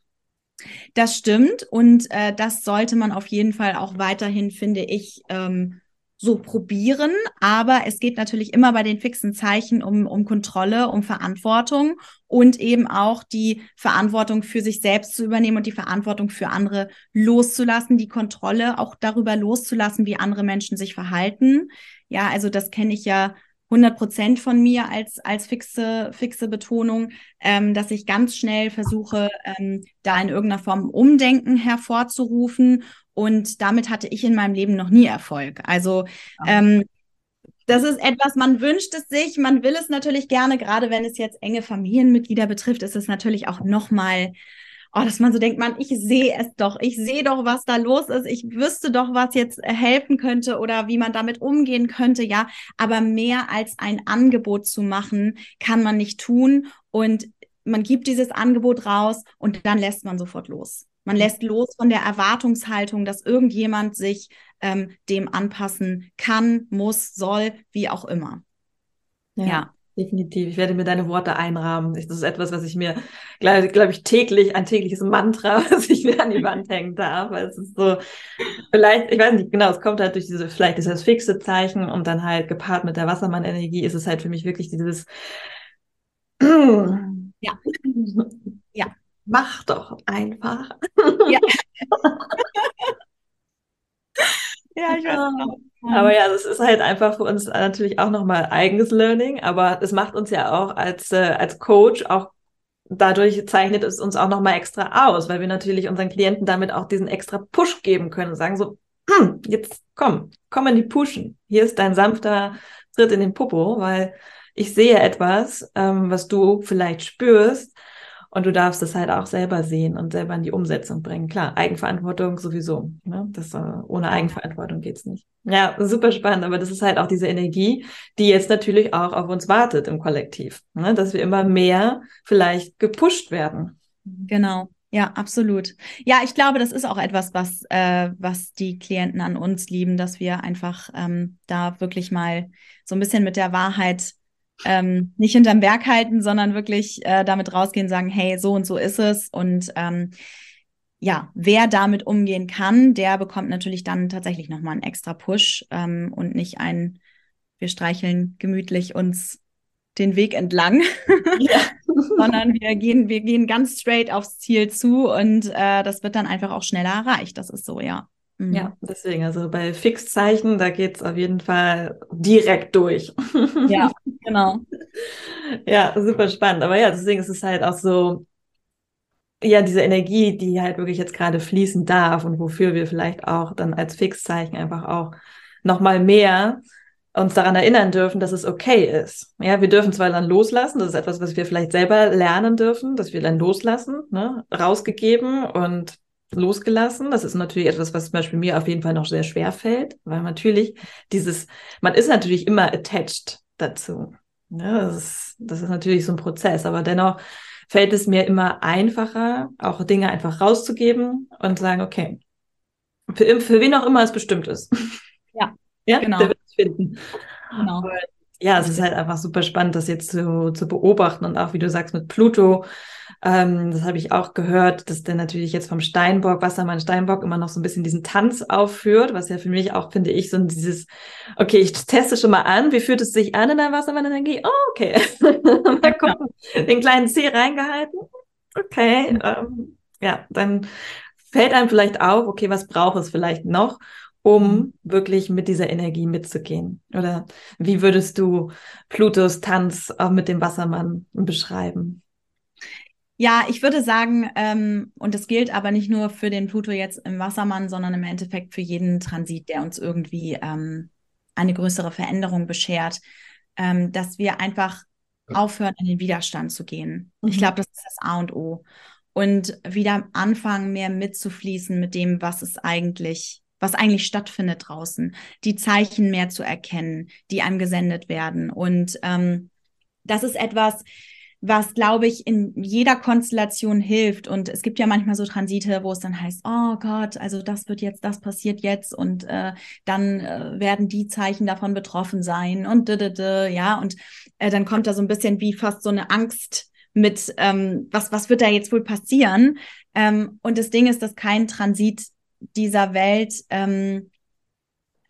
Das stimmt und äh, das sollte man auf jeden Fall auch weiterhin, finde ich, ähm, so probieren, aber es geht natürlich immer bei den fixen Zeichen um, um Kontrolle, um Verantwortung und eben auch die Verantwortung für sich selbst zu übernehmen und die Verantwortung für andere loszulassen, die Kontrolle auch darüber loszulassen, wie andere Menschen sich verhalten. Ja, also das kenne ich ja 100 Prozent von mir als, als fixe, fixe Betonung, ähm, dass ich ganz schnell versuche, ähm, da in irgendeiner Form Umdenken hervorzurufen und damit hatte ich in meinem Leben noch nie Erfolg. Also ähm, das ist etwas, man wünscht es sich, man will es natürlich gerne, gerade wenn es jetzt enge Familienmitglieder betrifft, ist es natürlich auch nochmal, oh, dass man so denkt, man, ich sehe es doch, ich sehe doch, was da los ist, ich wüsste doch, was jetzt helfen könnte oder wie man damit umgehen könnte, ja. Aber mehr als ein Angebot zu machen, kann man nicht tun und man gibt dieses Angebot raus und dann lässt man sofort los. Man lässt los von der Erwartungshaltung, dass irgendjemand sich ähm, dem anpassen kann, muss, soll, wie auch immer. Ja. ja. Definitiv. Ich werde mir deine Worte einrahmen. Das ist etwas, was ich mir, glaube glaub ich, täglich, ein tägliches Mantra, was ich mir an die Wand hängen darf. Weil es ist so, vielleicht, ich weiß nicht genau, es kommt halt durch diese, vielleicht ist das fixe Zeichen und dann halt gepaart mit der Wassermann-Energie ist es halt für mich wirklich dieses, ja. mach doch einfach. Ja. ja, ich weiß auch. Aber ja, das ist halt einfach für uns natürlich auch nochmal eigenes Learning, aber es macht uns ja auch als, äh, als Coach auch dadurch zeichnet es uns auch nochmal extra aus, weil wir natürlich unseren Klienten damit auch diesen extra Push geben können und sagen so, hm, jetzt komm, komm in die Puschen. Hier ist dein sanfter Tritt in den Popo, weil ich sehe etwas, ähm, was du vielleicht spürst und du darfst es halt auch selber sehen und selber in die Umsetzung bringen. Klar, Eigenverantwortung sowieso. Ne? Das, äh, ohne Eigenverantwortung geht's nicht. Ja, super spannend, aber das ist halt auch diese Energie, die jetzt natürlich auch auf uns wartet im Kollektiv. Ne? Dass wir immer mehr vielleicht gepusht werden. Genau. Ja, absolut. Ja, ich glaube, das ist auch etwas, was, äh, was die Klienten an uns lieben, dass wir einfach ähm, da wirklich mal so ein bisschen mit der Wahrheit ähm, nicht hinterm Berg halten, sondern wirklich äh, damit rausgehen, sagen, hey, so und so ist es. Und ähm, ja, wer damit umgehen kann, der bekommt natürlich dann tatsächlich nochmal einen extra Push ähm, und nicht ein, wir streicheln gemütlich uns den Weg entlang, ja. sondern wir gehen, wir gehen ganz straight aufs Ziel zu und äh, das wird dann einfach auch schneller erreicht. Das ist so, ja. Mhm. Ja, deswegen, also bei Fixzeichen, da geht es auf jeden Fall direkt durch. Ja, genau. ja, super spannend. Aber ja, deswegen ist es halt auch so, ja, diese Energie, die halt wirklich jetzt gerade fließen darf und wofür wir vielleicht auch dann als Fixzeichen einfach auch nochmal mehr uns daran erinnern dürfen, dass es okay ist. Ja, wir dürfen zwar dann loslassen, das ist etwas, was wir vielleicht selber lernen dürfen, dass wir dann loslassen, ne, rausgegeben und losgelassen. Das ist natürlich etwas, was zum Beispiel mir auf jeden Fall noch sehr schwer fällt, weil natürlich dieses, man ist natürlich immer attached dazu. Ja, das ist, das ist natürlich so ein Prozess, aber dennoch fällt es mir immer einfacher, auch Dinge einfach rauszugeben und sagen, okay, für, für wen auch immer es bestimmt ist. Ja, ja genau. Der finden. Genau. Ja, es ist halt einfach super spannend, das jetzt zu, zu beobachten und auch, wie du sagst, mit Pluto. Ähm, das habe ich auch gehört, dass der natürlich jetzt vom Steinbock, Wassermann Steinbock immer noch so ein bisschen diesen Tanz aufführt, was ja für mich auch, finde ich, so dieses, okay, ich teste schon mal an, wie fühlt es sich an in der Wassermann-Energie? Oh, okay. mal gucken, den kleinen C reingehalten. Okay, ähm, ja, dann fällt einem vielleicht auf, okay, was braucht es vielleicht noch? um mhm. wirklich mit dieser Energie mitzugehen? Oder wie würdest du Plutos Tanz auch mit dem Wassermann beschreiben? Ja, ich würde sagen, ähm, und das gilt aber nicht nur für den Pluto jetzt im Wassermann, sondern im Endeffekt für jeden Transit, der uns irgendwie ähm, eine größere Veränderung beschert, ähm, dass wir einfach aufhören, in den Widerstand zu gehen. Mhm. Ich glaube, das ist das A und O. Und wieder anfangen, mehr mitzufließen mit dem, was es eigentlich was eigentlich stattfindet draußen, die Zeichen mehr zu erkennen, die einem gesendet werden. Und ähm, das ist etwas, was, glaube ich, in jeder Konstellation hilft. Und es gibt ja manchmal so Transite, wo es dann heißt, oh Gott, also das wird jetzt, das passiert jetzt und äh, dann äh, werden die Zeichen davon betroffen sein und d -d -d, ja, und äh, dann kommt da so ein bisschen wie fast so eine Angst mit, ähm, was, was wird da jetzt wohl passieren? Ähm, und das Ding ist, dass kein Transit dieser Welt ähm,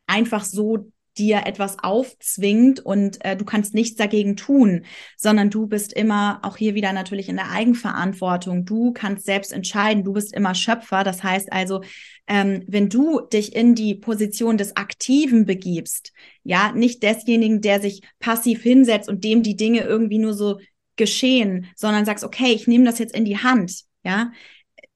einfach so dir etwas aufzwingt und äh, du kannst nichts dagegen tun, sondern du bist immer auch hier wieder natürlich in der Eigenverantwortung. Du kannst selbst entscheiden, du bist immer Schöpfer. Das heißt also, ähm, wenn du dich in die Position des Aktiven begibst, ja, nicht desjenigen, der sich passiv hinsetzt und dem die Dinge irgendwie nur so geschehen, sondern sagst, okay, ich nehme das jetzt in die Hand, ja,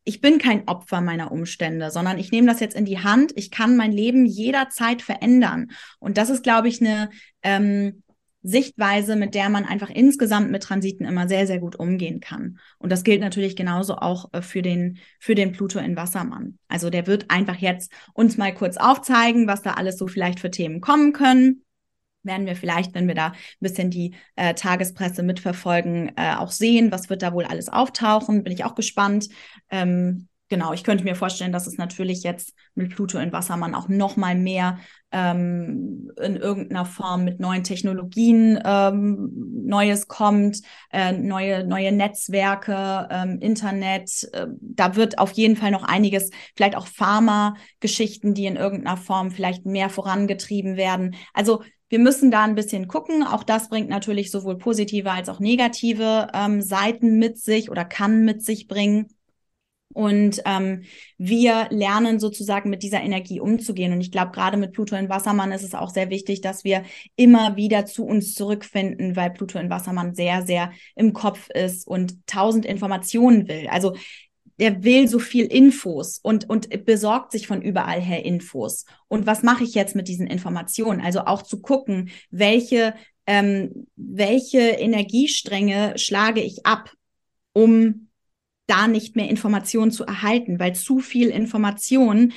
ich bin kein Opfer meiner Umstände, sondern ich nehme das jetzt in die Hand. Ich kann mein Leben jederzeit verändern. Und das ist, glaube ich, eine ähm, Sichtweise, mit der man einfach insgesamt mit Transiten immer sehr, sehr gut umgehen kann. Und das gilt natürlich genauso auch äh, für den, für den Pluto in Wassermann. Also der wird einfach jetzt uns mal kurz aufzeigen, was da alles so vielleicht für Themen kommen können werden wir vielleicht, wenn wir da ein bisschen die äh, Tagespresse mitverfolgen, äh, auch sehen, was wird da wohl alles auftauchen. Bin ich auch gespannt. Ähm, genau, ich könnte mir vorstellen, dass es natürlich jetzt mit Pluto in Wassermann auch noch mal mehr ähm, in irgendeiner Form mit neuen Technologien ähm, Neues kommt, äh, neue, neue Netzwerke, ähm, Internet. Äh, da wird auf jeden Fall noch einiges, vielleicht auch Pharma-Geschichten, die in irgendeiner Form vielleicht mehr vorangetrieben werden. Also wir müssen da ein bisschen gucken. Auch das bringt natürlich sowohl positive als auch negative ähm, Seiten mit sich oder kann mit sich bringen. Und ähm, wir lernen sozusagen mit dieser Energie umzugehen. Und ich glaube, gerade mit Pluto in Wassermann ist es auch sehr wichtig, dass wir immer wieder zu uns zurückfinden, weil Pluto in Wassermann sehr, sehr im Kopf ist und tausend Informationen will. Also der will so viel Infos und, und besorgt sich von überall her Infos. Und was mache ich jetzt mit diesen Informationen? Also auch zu gucken, welche, ähm, welche Energiestränge schlage ich ab, um da nicht mehr Informationen zu erhalten, weil zu viel Information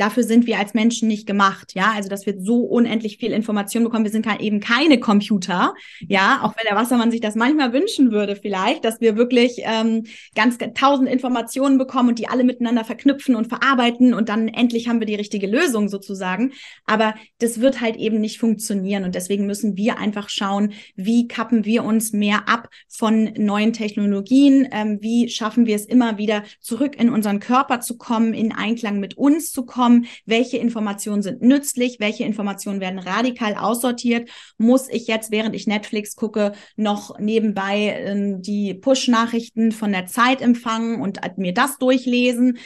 dafür sind wir als Menschen nicht gemacht, ja, also dass wir so unendlich viel Information bekommen. Wir sind eben keine Computer, ja, auch wenn der Wassermann sich das manchmal wünschen würde, vielleicht, dass wir wirklich ähm, ganz tausend Informationen bekommen und die alle miteinander verknüpfen und verarbeiten und dann endlich haben wir die richtige Lösung sozusagen. Aber das wird halt eben nicht funktionieren und deswegen müssen wir einfach schauen, wie kappen wir uns mehr ab von neuen Technologien, ähm, wie schaffen wir es immer wieder zurück in unseren Körper zu kommen, in Einklang mit uns zu kommen bekommen, welche Informationen sind nützlich, welche Informationen werden radikal aussortiert. Muss ich jetzt, während ich Netflix gucke, noch nebenbei äh, die Push-Nachrichten von der Zeit empfangen und mir das durchlesen?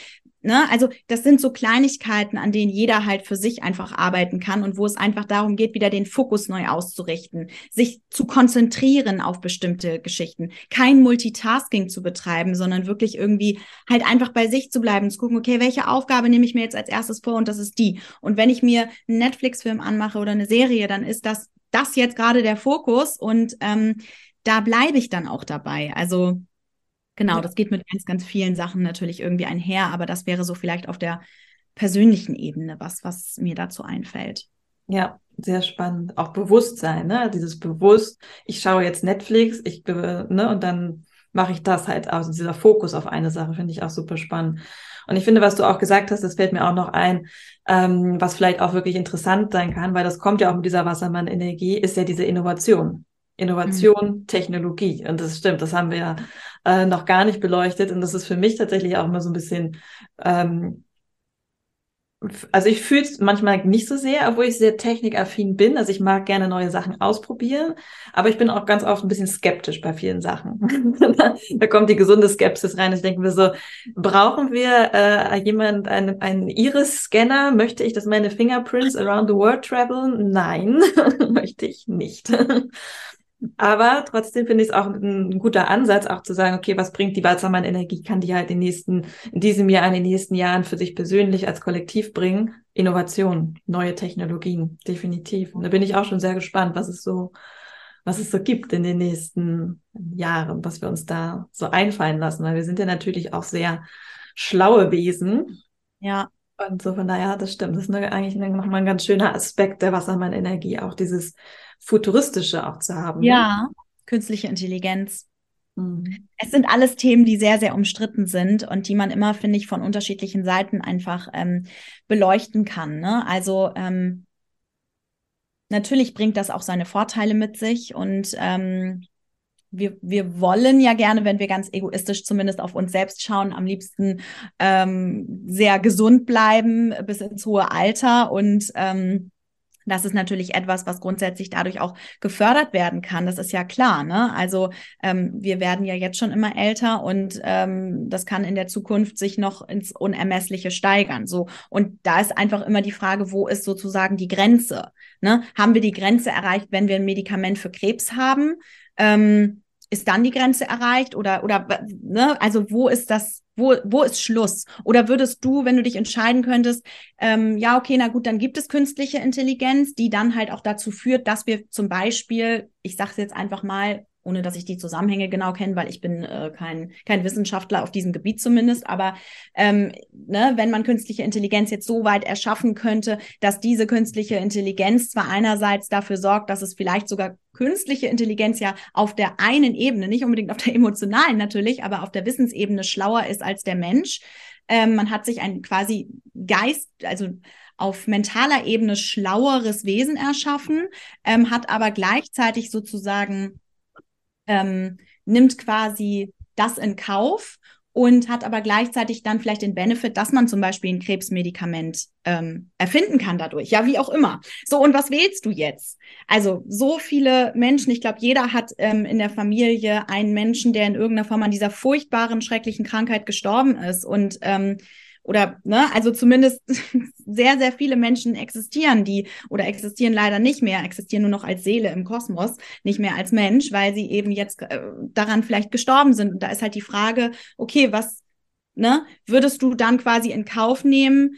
Ne? Also das sind so Kleinigkeiten, an denen jeder halt für sich einfach arbeiten kann und wo es einfach darum geht, wieder den Fokus neu auszurichten, sich zu konzentrieren auf bestimmte Geschichten, kein Multitasking zu betreiben, sondern wirklich irgendwie halt einfach bei sich zu bleiben, zu gucken, okay, welche Aufgabe nehme ich mir jetzt als erstes vor und das ist die. Und wenn ich mir einen Netflix-Film anmache oder eine Serie, dann ist das das jetzt gerade der Fokus und ähm, da bleibe ich dann auch dabei. Also Genau, ja. das geht mit ganz, ganz vielen Sachen natürlich irgendwie einher, aber das wäre so vielleicht auf der persönlichen Ebene was, was mir dazu einfällt. Ja, sehr spannend. Auch Bewusstsein, ne? Dieses Bewusst, ich schaue jetzt Netflix, ich, ne, und dann mache ich das halt, also dieser Fokus auf eine Sache finde ich auch super spannend. Und ich finde, was du auch gesagt hast, das fällt mir auch noch ein, ähm, was vielleicht auch wirklich interessant sein kann, weil das kommt ja auch mit dieser Wassermann-Energie, ist ja diese Innovation. Innovation, mhm. Technologie. Und das stimmt, das haben wir ja äh, noch gar nicht beleuchtet. Und das ist für mich tatsächlich auch immer so ein bisschen, ähm, also ich fühle es manchmal nicht so sehr, obwohl ich sehr technikaffin bin. Also ich mag gerne neue Sachen ausprobieren, aber ich bin auch ganz oft ein bisschen skeptisch bei vielen Sachen. da kommt die gesunde Skepsis rein. Ich denke mir so, brauchen wir äh, jemand, einen, einen Iris-Scanner? Möchte ich, dass meine Fingerprints around the world traveln? Nein, möchte ich nicht. Aber trotzdem finde ich es auch ein, guter Ansatz, auch zu sagen, okay, was bringt die Walzermann-Energie? Kann die halt in, nächsten, in diesem Jahr, in den nächsten Jahren für sich persönlich als Kollektiv bringen? Innovation, neue Technologien, definitiv. Und da bin ich auch schon sehr gespannt, was es so, was es so gibt in den nächsten Jahren, was wir uns da so einfallen lassen, weil wir sind ja natürlich auch sehr schlaue Wesen. Ja. Und so von daher, das stimmt. Das ist eine, eigentlich nochmal ein ganz schöner Aspekt der Wassermann-Energie, auch dieses Futuristische auch zu haben. Ne? Ja, künstliche Intelligenz. Mhm. Es sind alles Themen, die sehr, sehr umstritten sind und die man immer, finde ich, von unterschiedlichen Seiten einfach ähm, beleuchten kann. Ne? Also ähm, natürlich bringt das auch seine Vorteile mit sich und ähm, wir, wir wollen ja gerne, wenn wir ganz egoistisch zumindest auf uns selbst schauen, am liebsten ähm, sehr gesund bleiben bis ins hohe Alter und ähm, das ist natürlich etwas, was grundsätzlich dadurch auch gefördert werden kann. Das ist ja klar. Ne? Also ähm, wir werden ja jetzt schon immer älter und ähm, das kann in der Zukunft sich noch ins Unermessliche steigern. So und da ist einfach immer die Frage, wo ist sozusagen die Grenze? Ne? Haben wir die Grenze erreicht, wenn wir ein Medikament für Krebs haben? Ähm, ist dann die Grenze erreicht oder oder ne? Also wo ist das? Wo, wo ist Schluss? Oder würdest du, wenn du dich entscheiden könntest, ähm, ja, okay, na gut, dann gibt es künstliche Intelligenz, die dann halt auch dazu führt, dass wir zum Beispiel, ich sage es jetzt einfach mal, ohne dass ich die Zusammenhänge genau kenne, weil ich bin äh, kein, kein Wissenschaftler auf diesem Gebiet zumindest. Aber ähm, ne, wenn man künstliche Intelligenz jetzt so weit erschaffen könnte, dass diese künstliche Intelligenz zwar einerseits dafür sorgt, dass es vielleicht sogar künstliche Intelligenz ja auf der einen Ebene, nicht unbedingt auf der emotionalen natürlich, aber auf der Wissensebene schlauer ist als der Mensch. Ähm, man hat sich ein quasi Geist, also auf mentaler Ebene schlaueres Wesen erschaffen, ähm, hat aber gleichzeitig sozusagen ähm, nimmt quasi das in Kauf und hat aber gleichzeitig dann vielleicht den Benefit, dass man zum Beispiel ein Krebsmedikament ähm, erfinden kann dadurch. Ja, wie auch immer. So, und was wählst du jetzt? Also, so viele Menschen, ich glaube, jeder hat ähm, in der Familie einen Menschen, der in irgendeiner Form an dieser furchtbaren, schrecklichen Krankheit gestorben ist. Und ähm, oder ne, also zumindest sehr, sehr viele Menschen existieren, die oder existieren leider nicht mehr, existieren nur noch als Seele im Kosmos, nicht mehr als Mensch, weil sie eben jetzt äh, daran vielleicht gestorben sind. Und da ist halt die Frage, okay, was ne, würdest du dann quasi in Kauf nehmen,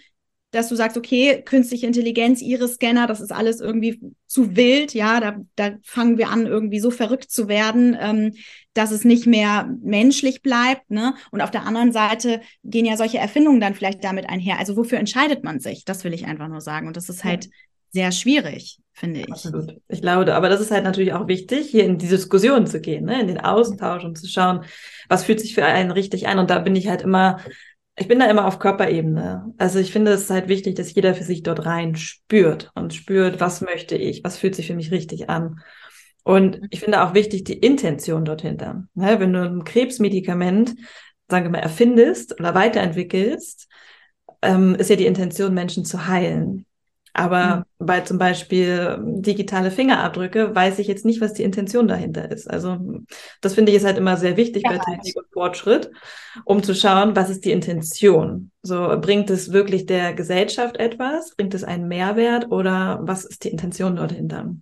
dass du sagst, okay, künstliche Intelligenz, ihre Scanner, das ist alles irgendwie zu wild, ja, da, da fangen wir an, irgendwie so verrückt zu werden, ähm, dass es nicht mehr menschlich bleibt, ne? Und auf der anderen Seite gehen ja solche Erfindungen dann vielleicht damit einher. Also wofür entscheidet man sich? Das will ich einfach nur sagen. Und das ist halt ja. sehr schwierig, finde ich. Absolut. Ich glaube, aber das ist halt natürlich auch wichtig, hier in die Diskussion zu gehen, ne? in den Austausch und zu schauen, was fühlt sich für einen richtig an. Und da bin ich halt immer ich bin da immer auf Körperebene. Also ich finde es halt wichtig, dass jeder für sich dort rein spürt und spürt, was möchte ich, was fühlt sich für mich richtig an. Und ich finde auch wichtig die Intention dort hinter. Ne, wenn du ein Krebsmedikament, sagen wir mal, erfindest oder weiterentwickelst, ähm, ist ja die Intention, Menschen zu heilen. Aber mhm. bei zum Beispiel digitale Fingerabdrücke weiß ich jetzt nicht, was die Intention dahinter ist. Also das finde ich ist halt immer sehr wichtig ja, bei Technik und Fortschritt, um zu schauen, was ist die Intention. So bringt es wirklich der Gesellschaft etwas? Bringt es einen Mehrwert oder was ist die Intention dort hinter?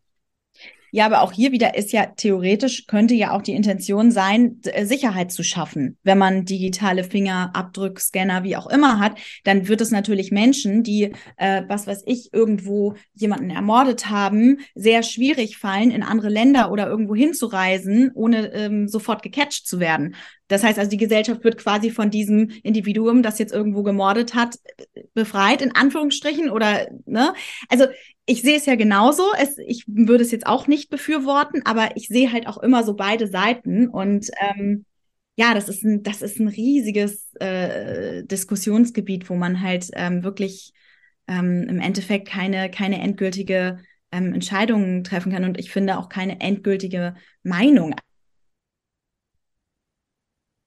Ja, aber auch hier wieder ist ja theoretisch, könnte ja auch die Intention sein, äh, Sicherheit zu schaffen. Wenn man digitale Fingerabdrückscanner, wie auch immer hat, dann wird es natürlich Menschen, die, äh, was weiß ich, irgendwo jemanden ermordet haben, sehr schwierig fallen, in andere Länder oder irgendwo hinzureisen, ohne ähm, sofort gecatcht zu werden. Das heißt also, die Gesellschaft wird quasi von diesem Individuum, das jetzt irgendwo gemordet hat, befreit, in Anführungsstrichen, oder, ne? Also, ich sehe es ja genauso. Es, ich würde es jetzt auch nicht befürworten, aber ich sehe halt auch immer so beide Seiten. Und ähm, ja, das ist ein, das ist ein riesiges äh, Diskussionsgebiet, wo man halt ähm, wirklich ähm, im Endeffekt keine, keine endgültige ähm, Entscheidung treffen kann. Und ich finde auch keine endgültige Meinung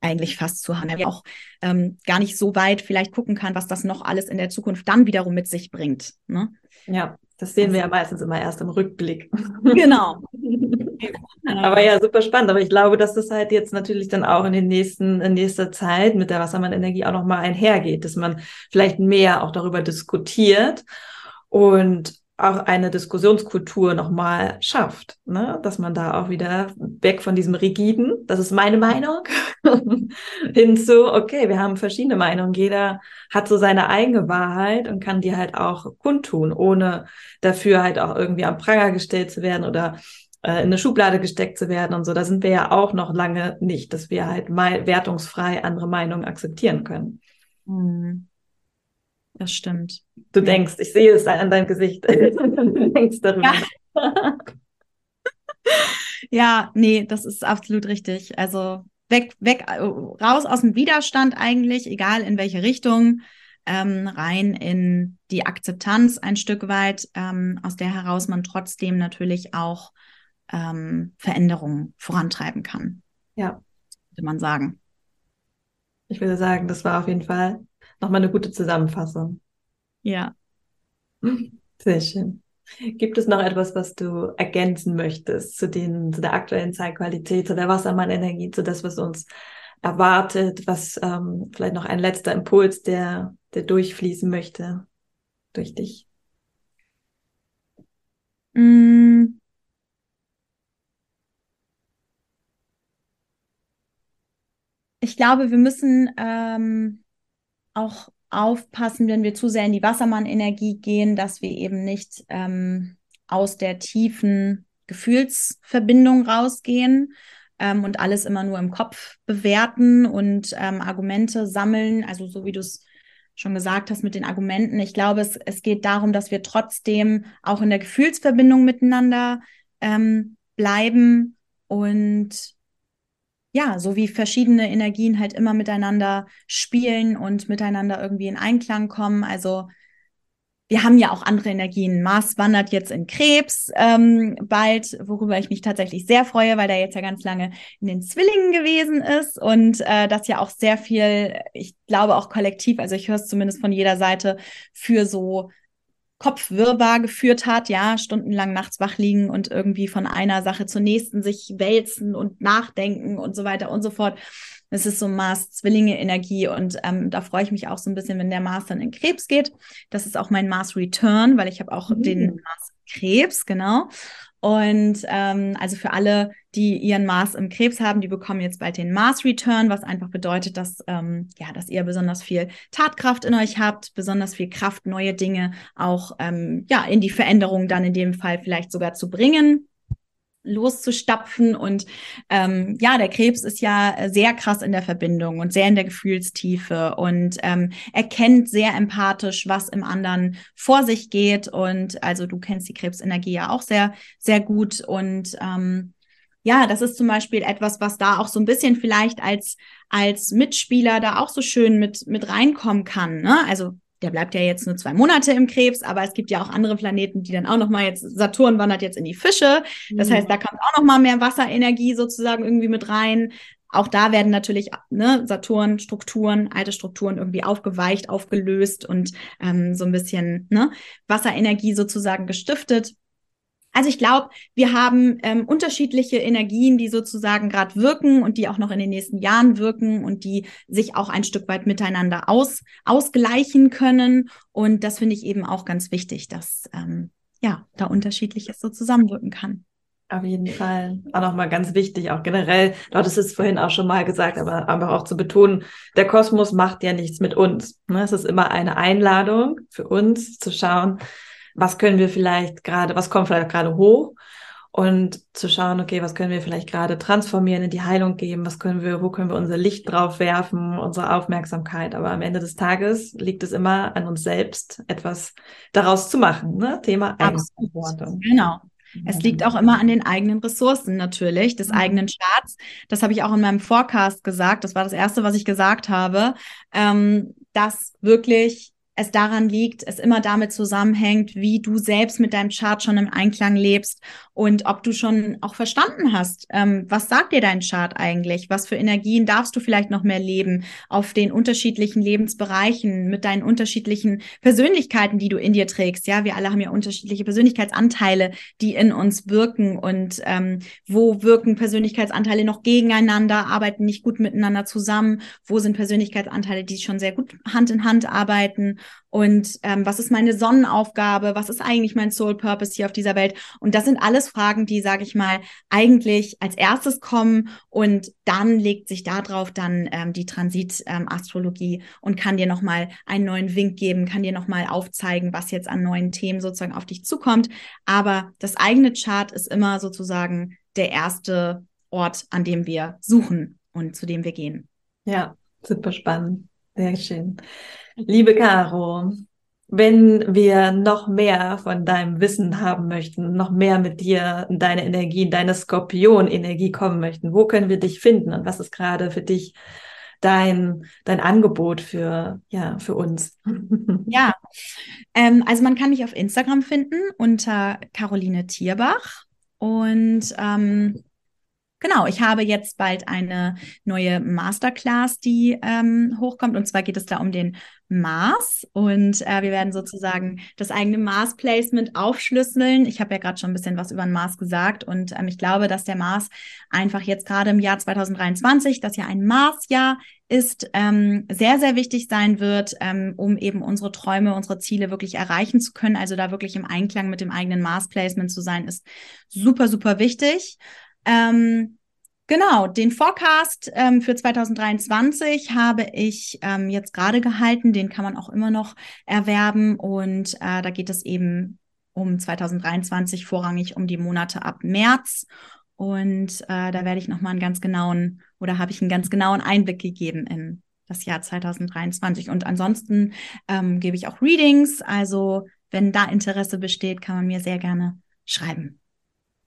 eigentlich fast zu haben. Er auch ähm, gar nicht so weit vielleicht gucken kann, was das noch alles in der Zukunft dann wiederum mit sich bringt. Ne? Ja, das sehen wir ja meistens immer erst im Rückblick. Genau. aber ja, super spannend. Aber ich glaube, dass das halt jetzt natürlich dann auch in den nächsten, in nächster Zeit mit der Wassermann-Energie auch nochmal einhergeht, dass man vielleicht mehr auch darüber diskutiert und auch eine Diskussionskultur nochmal schafft, ne? dass man da auch wieder weg von diesem rigiden, das ist meine Meinung, hin zu, okay, wir haben verschiedene Meinungen, jeder hat so seine eigene Wahrheit und kann die halt auch kundtun, ohne dafür halt auch irgendwie am Pranger gestellt zu werden oder äh, in eine Schublade gesteckt zu werden und so. Da sind wir ja auch noch lange nicht, dass wir halt mal wertungsfrei andere Meinungen akzeptieren können. Mhm. Das stimmt. Du denkst, ich sehe es an deinem Gesicht. du denkst darüber. Ja. ja, nee, das ist absolut richtig. Also weg, weg, raus aus dem Widerstand eigentlich, egal in welche Richtung, ähm, rein in die Akzeptanz ein Stück weit, ähm, aus der heraus man trotzdem natürlich auch ähm, Veränderungen vorantreiben kann. Ja. Würde man sagen. Ich würde sagen, das war auf jeden Fall nochmal eine gute Zusammenfassung. Ja. Sehr schön. Gibt es noch etwas, was du ergänzen möchtest zu, den, zu der aktuellen Zeitqualität, zu der Wassermann-Energie, zu das, was uns erwartet, was ähm, vielleicht noch ein letzter Impuls, der, der durchfließen möchte durch dich? Mm. Ich glaube, wir müssen ähm, auch aufpassen, wenn wir zu sehr in die Wassermann-Energie gehen, dass wir eben nicht ähm, aus der tiefen Gefühlsverbindung rausgehen ähm, und alles immer nur im Kopf bewerten und ähm, Argumente sammeln. Also so wie du es schon gesagt hast mit den Argumenten. Ich glaube, es, es geht darum, dass wir trotzdem auch in der Gefühlsverbindung miteinander ähm, bleiben und ja, so wie verschiedene Energien halt immer miteinander spielen und miteinander irgendwie in Einklang kommen. Also wir haben ja auch andere Energien. Mars wandert jetzt in Krebs ähm, bald, worüber ich mich tatsächlich sehr freue, weil der jetzt ja ganz lange in den Zwillingen gewesen ist und äh, das ja auch sehr viel, ich glaube auch kollektiv, also ich höre es zumindest von jeder Seite, für so Kopfwirrwarr geführt hat, ja, stundenlang nachts wach liegen und irgendwie von einer Sache zur nächsten sich wälzen und nachdenken und so weiter und so fort. Das ist so Mars-Zwillinge-Energie und ähm, da freue ich mich auch so ein bisschen, wenn der Mars dann in Krebs geht. Das ist auch mein Mars-Return, weil ich habe auch mhm. den Mars Krebs, genau. Und ähm, also für alle, die ihren Mars im Krebs haben, die bekommen jetzt bald den Mars Return, was einfach bedeutet, dass, ähm, ja, dass ihr besonders viel Tatkraft in euch habt, besonders viel Kraft, neue Dinge auch ähm, ja, in die Veränderung dann in dem Fall vielleicht sogar zu bringen loszustapfen. Und ähm, ja, der Krebs ist ja sehr krass in der Verbindung und sehr in der Gefühlstiefe und ähm, erkennt sehr empathisch, was im anderen vor sich geht. Und also du kennst die Krebsenergie ja auch sehr, sehr gut. Und ähm, ja, das ist zum Beispiel etwas, was da auch so ein bisschen vielleicht als, als Mitspieler da auch so schön mit, mit reinkommen kann. Ne? Also der bleibt ja jetzt nur zwei Monate im Krebs, aber es gibt ja auch andere Planeten, die dann auch noch mal jetzt Saturn wandert jetzt in die Fische. Das mhm. heißt, da kommt auch noch mal mehr Wasserenergie sozusagen irgendwie mit rein. Auch da werden natürlich ne, Saturn Strukturen, alte Strukturen irgendwie aufgeweicht, aufgelöst und ähm, so ein bisschen ne, Wasserenergie sozusagen gestiftet. Also ich glaube, wir haben ähm, unterschiedliche Energien, die sozusagen gerade wirken und die auch noch in den nächsten Jahren wirken und die sich auch ein Stück weit miteinander aus, ausgleichen können. Und das finde ich eben auch ganz wichtig, dass ähm, ja da unterschiedliches so zusammenwirken kann. Auf jeden Fall. Auch nochmal ganz wichtig, auch generell, du hattest es vorhin auch schon mal gesagt, aber einfach auch zu betonen, der Kosmos macht ja nichts mit uns. Ne? Es ist immer eine Einladung für uns zu schauen, was können wir vielleicht gerade, was kommt vielleicht gerade hoch und zu schauen, okay, was können wir vielleicht gerade transformieren, in die Heilung geben, was können wir, wo können wir unser Licht drauf werfen, unsere Aufmerksamkeit. Aber am Ende des Tages liegt es immer an uns selbst, etwas daraus zu machen. Ne? Thema Eigenverantwortung. Genau. Es liegt auch immer an den eigenen Ressourcen natürlich, des mhm. eigenen Charts. Das habe ich auch in meinem Forecast gesagt. Das war das Erste, was ich gesagt habe, ähm, dass wirklich es daran liegt, es immer damit zusammenhängt, wie du selbst mit deinem Chart schon im Einklang lebst und ob du schon auch verstanden hast, ähm, was sagt dir dein Chart eigentlich? Was für Energien darfst du vielleicht noch mehr leben auf den unterschiedlichen Lebensbereichen mit deinen unterschiedlichen Persönlichkeiten, die du in dir trägst? Ja, wir alle haben ja unterschiedliche Persönlichkeitsanteile, die in uns wirken und ähm, wo wirken Persönlichkeitsanteile noch gegeneinander, arbeiten nicht gut miteinander zusammen? Wo sind Persönlichkeitsanteile, die schon sehr gut Hand in Hand arbeiten? Und ähm, was ist meine Sonnenaufgabe, was ist eigentlich mein Soul Purpose hier auf dieser Welt? Und das sind alles Fragen, die, sage ich mal, eigentlich als erstes kommen und dann legt sich darauf dann ähm, die Transit-Astrologie ähm, und kann dir nochmal einen neuen Wink geben, kann dir nochmal aufzeigen, was jetzt an neuen Themen sozusagen auf dich zukommt. Aber das eigene Chart ist immer sozusagen der erste Ort, an dem wir suchen und zu dem wir gehen. Ja, super spannend. Sehr schön. Liebe Caro, wenn wir noch mehr von deinem Wissen haben möchten, noch mehr mit dir in deine Energie, in deine Skorpion-Energie kommen möchten, wo können wir dich finden und was ist gerade für dich dein, dein Angebot für, ja, für uns? Ja, ähm, also man kann mich auf Instagram finden unter Caroline Tierbach und ähm, Genau, ich habe jetzt bald eine neue Masterclass, die ähm, hochkommt. Und zwar geht es da um den Mars. Und äh, wir werden sozusagen das eigene Mars-Placement aufschlüsseln. Ich habe ja gerade schon ein bisschen was über den Mars gesagt. Und ähm, ich glaube, dass der Mars einfach jetzt gerade im Jahr 2023, das ja ein Marsjahr ist, ähm, sehr, sehr wichtig sein wird, ähm, um eben unsere Träume, unsere Ziele wirklich erreichen zu können. Also da wirklich im Einklang mit dem eigenen Mars-Placement zu sein, ist super, super wichtig. Ähm, genau, den Forecast ähm, für 2023 habe ich ähm, jetzt gerade gehalten. Den kann man auch immer noch erwerben. Und äh, da geht es eben um 2023 vorrangig um die Monate ab März. Und äh, da werde ich nochmal einen ganz genauen oder habe ich einen ganz genauen Einblick gegeben in das Jahr 2023. Und ansonsten ähm, gebe ich auch Readings. Also wenn da Interesse besteht, kann man mir sehr gerne schreiben.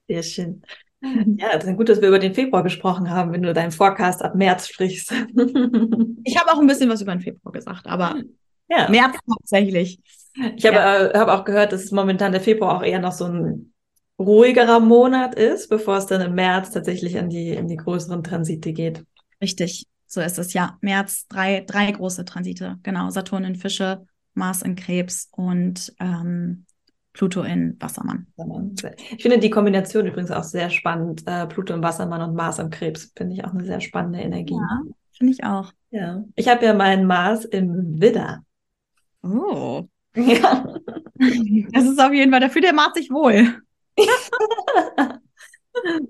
Sehr schön. Ja, das ist gut, dass wir über den Februar gesprochen haben, wenn du deinen Forecast ab März sprichst. ich habe auch ein bisschen was über den Februar gesagt, aber ja. März tatsächlich. Ich habe, ja. äh, habe auch gehört, dass momentan der Februar auch eher noch so ein ruhigerer Monat ist, bevor es dann im März tatsächlich an die, in die größeren Transite geht. Richtig, so ist es, ja. März drei, drei große Transite, genau. Saturn in Fische, Mars in Krebs und ähm, Pluto in Wassermann. Ich finde die Kombination übrigens auch sehr spannend. Äh, Pluto im Wassermann und Mars im Krebs finde ich auch eine sehr spannende Energie. Ja, finde ich auch. Ja. Ich habe ja meinen Mars im Widder. Oh. Ja. Das ist auf jeden Fall, dafür der Mars sich wohl.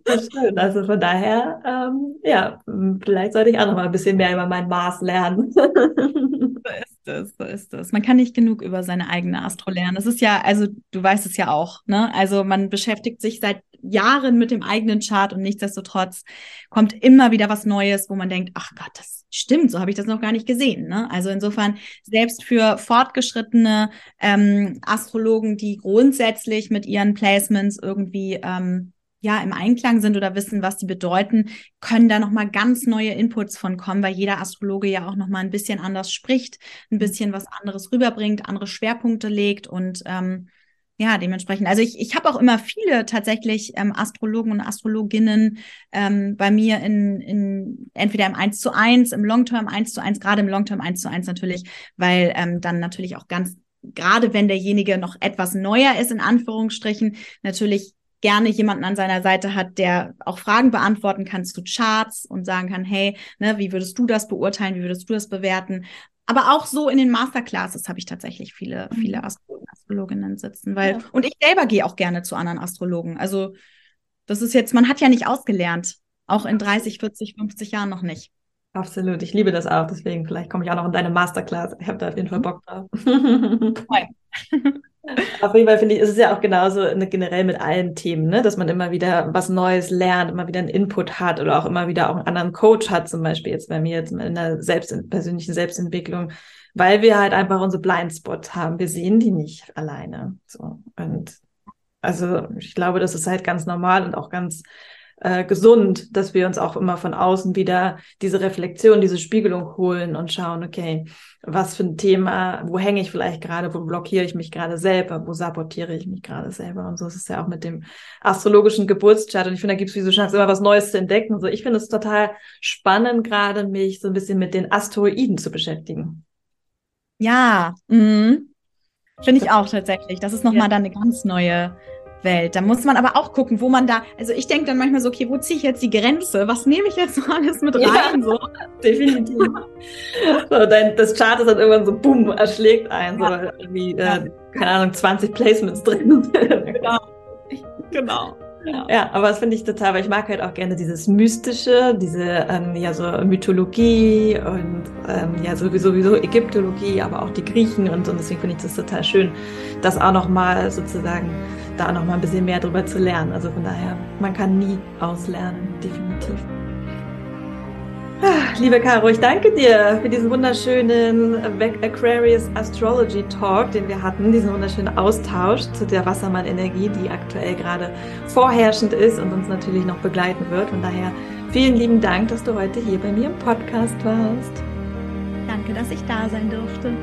Das schön. Also von daher, ähm, ja, vielleicht sollte ich auch noch mal ein bisschen mehr über mein Mars lernen. Es, so ist es. Man kann nicht genug über seine eigene Astro lernen. Das ist ja, also du weißt es ja auch, ne? Also man beschäftigt sich seit Jahren mit dem eigenen Chart und nichtsdestotrotz kommt immer wieder was Neues, wo man denkt, ach Gott, das stimmt, so habe ich das noch gar nicht gesehen. Ne? Also insofern, selbst für fortgeschrittene ähm, Astrologen, die grundsätzlich mit ihren Placements irgendwie ähm, ja im Einklang sind oder wissen, was die bedeuten, können da noch mal ganz neue Inputs von kommen, weil jeder Astrologe ja auch noch mal ein bisschen anders spricht, ein mhm. bisschen was anderes rüberbringt, andere Schwerpunkte legt und ähm, ja, dementsprechend. Also ich, ich habe auch immer viele tatsächlich ähm, Astrologen und Astrologinnen ähm, bei mir in, in entweder im 1 zu 1, im Long-Term 1 zu 1, gerade im Long-Term 1 zu 1 natürlich, weil ähm, dann natürlich auch ganz, gerade wenn derjenige noch etwas neuer ist, in Anführungsstrichen, natürlich gerne jemanden an seiner Seite hat, der auch Fragen beantworten kann zu Charts und sagen kann, hey, ne, wie würdest du das beurteilen, wie würdest du das bewerten? Aber auch so in den Masterclasses habe ich tatsächlich viele, viele mhm. Astrologen, Astrologinnen sitzen, weil, ja. und ich selber gehe auch gerne zu anderen Astrologen. Also, das ist jetzt, man hat ja nicht ausgelernt. Auch in 30, 40, 50 Jahren noch nicht. Absolut, ich liebe das auch. Deswegen, vielleicht komme ich auch noch in deine Masterclass. Ich habe da auf jeden Fall mhm. Bock drauf. Auf jeden Fall finde ich, ist es ja auch genauso eine, generell mit allen Themen, ne? dass man immer wieder was Neues lernt, immer wieder einen Input hat oder auch immer wieder auch einen anderen Coach hat, zum Beispiel jetzt bei mir jetzt in der Selbst persönlichen Selbstentwicklung, weil wir halt einfach unsere Blindspots haben. Wir sehen die nicht alleine. So. Und also ich glaube, das ist halt ganz normal und auch ganz äh, gesund, dass wir uns auch immer von außen wieder diese Reflexion, diese Spiegelung holen und schauen, okay, was für ein Thema, wo hänge ich vielleicht gerade, wo blockiere ich mich gerade selber, wo sabotiere ich mich gerade selber. Und so ist es ja auch mit dem astrologischen Geburtschart. Und ich finde, da gibt es wie so Chance, immer was Neues zu entdecken. Und so, ich finde es total spannend, gerade mich so ein bisschen mit den Asteroiden zu beschäftigen. Ja, mhm. finde ich auch tatsächlich. Das ist nochmal ja. dann eine ganz neue Welt. Da muss man aber auch gucken, wo man da, also ich denke dann manchmal so, okay, wo ziehe ich jetzt die Grenze? Was nehme ich jetzt so alles mit rein? Ja, so? definitiv. so, dein, das Chart ist dann irgendwann so, bumm, erschlägt ein, so irgendwie, äh, keine Ahnung, 20 Placements drin. genau. genau. Ja. ja, aber das finde ich total, weil ich mag halt auch gerne dieses Mystische, diese ähm, ja so Mythologie und ähm, ja sowieso, sowieso Ägyptologie, aber auch die Griechen und, und deswegen finde ich das total schön, das auch nochmal sozusagen da nochmal ein bisschen mehr drüber zu lernen. Also von daher, man kann nie auslernen, definitiv. Ah, liebe Caro, ich danke dir für diesen wunderschönen Aquarius Astrology Talk, den wir hatten, diesen wunderschönen Austausch zu der Wassermann-Energie, die aktuell gerade vorherrschend ist und uns natürlich noch begleiten wird. Von daher vielen lieben Dank, dass du heute hier bei mir im Podcast warst. Danke, dass ich da sein durfte.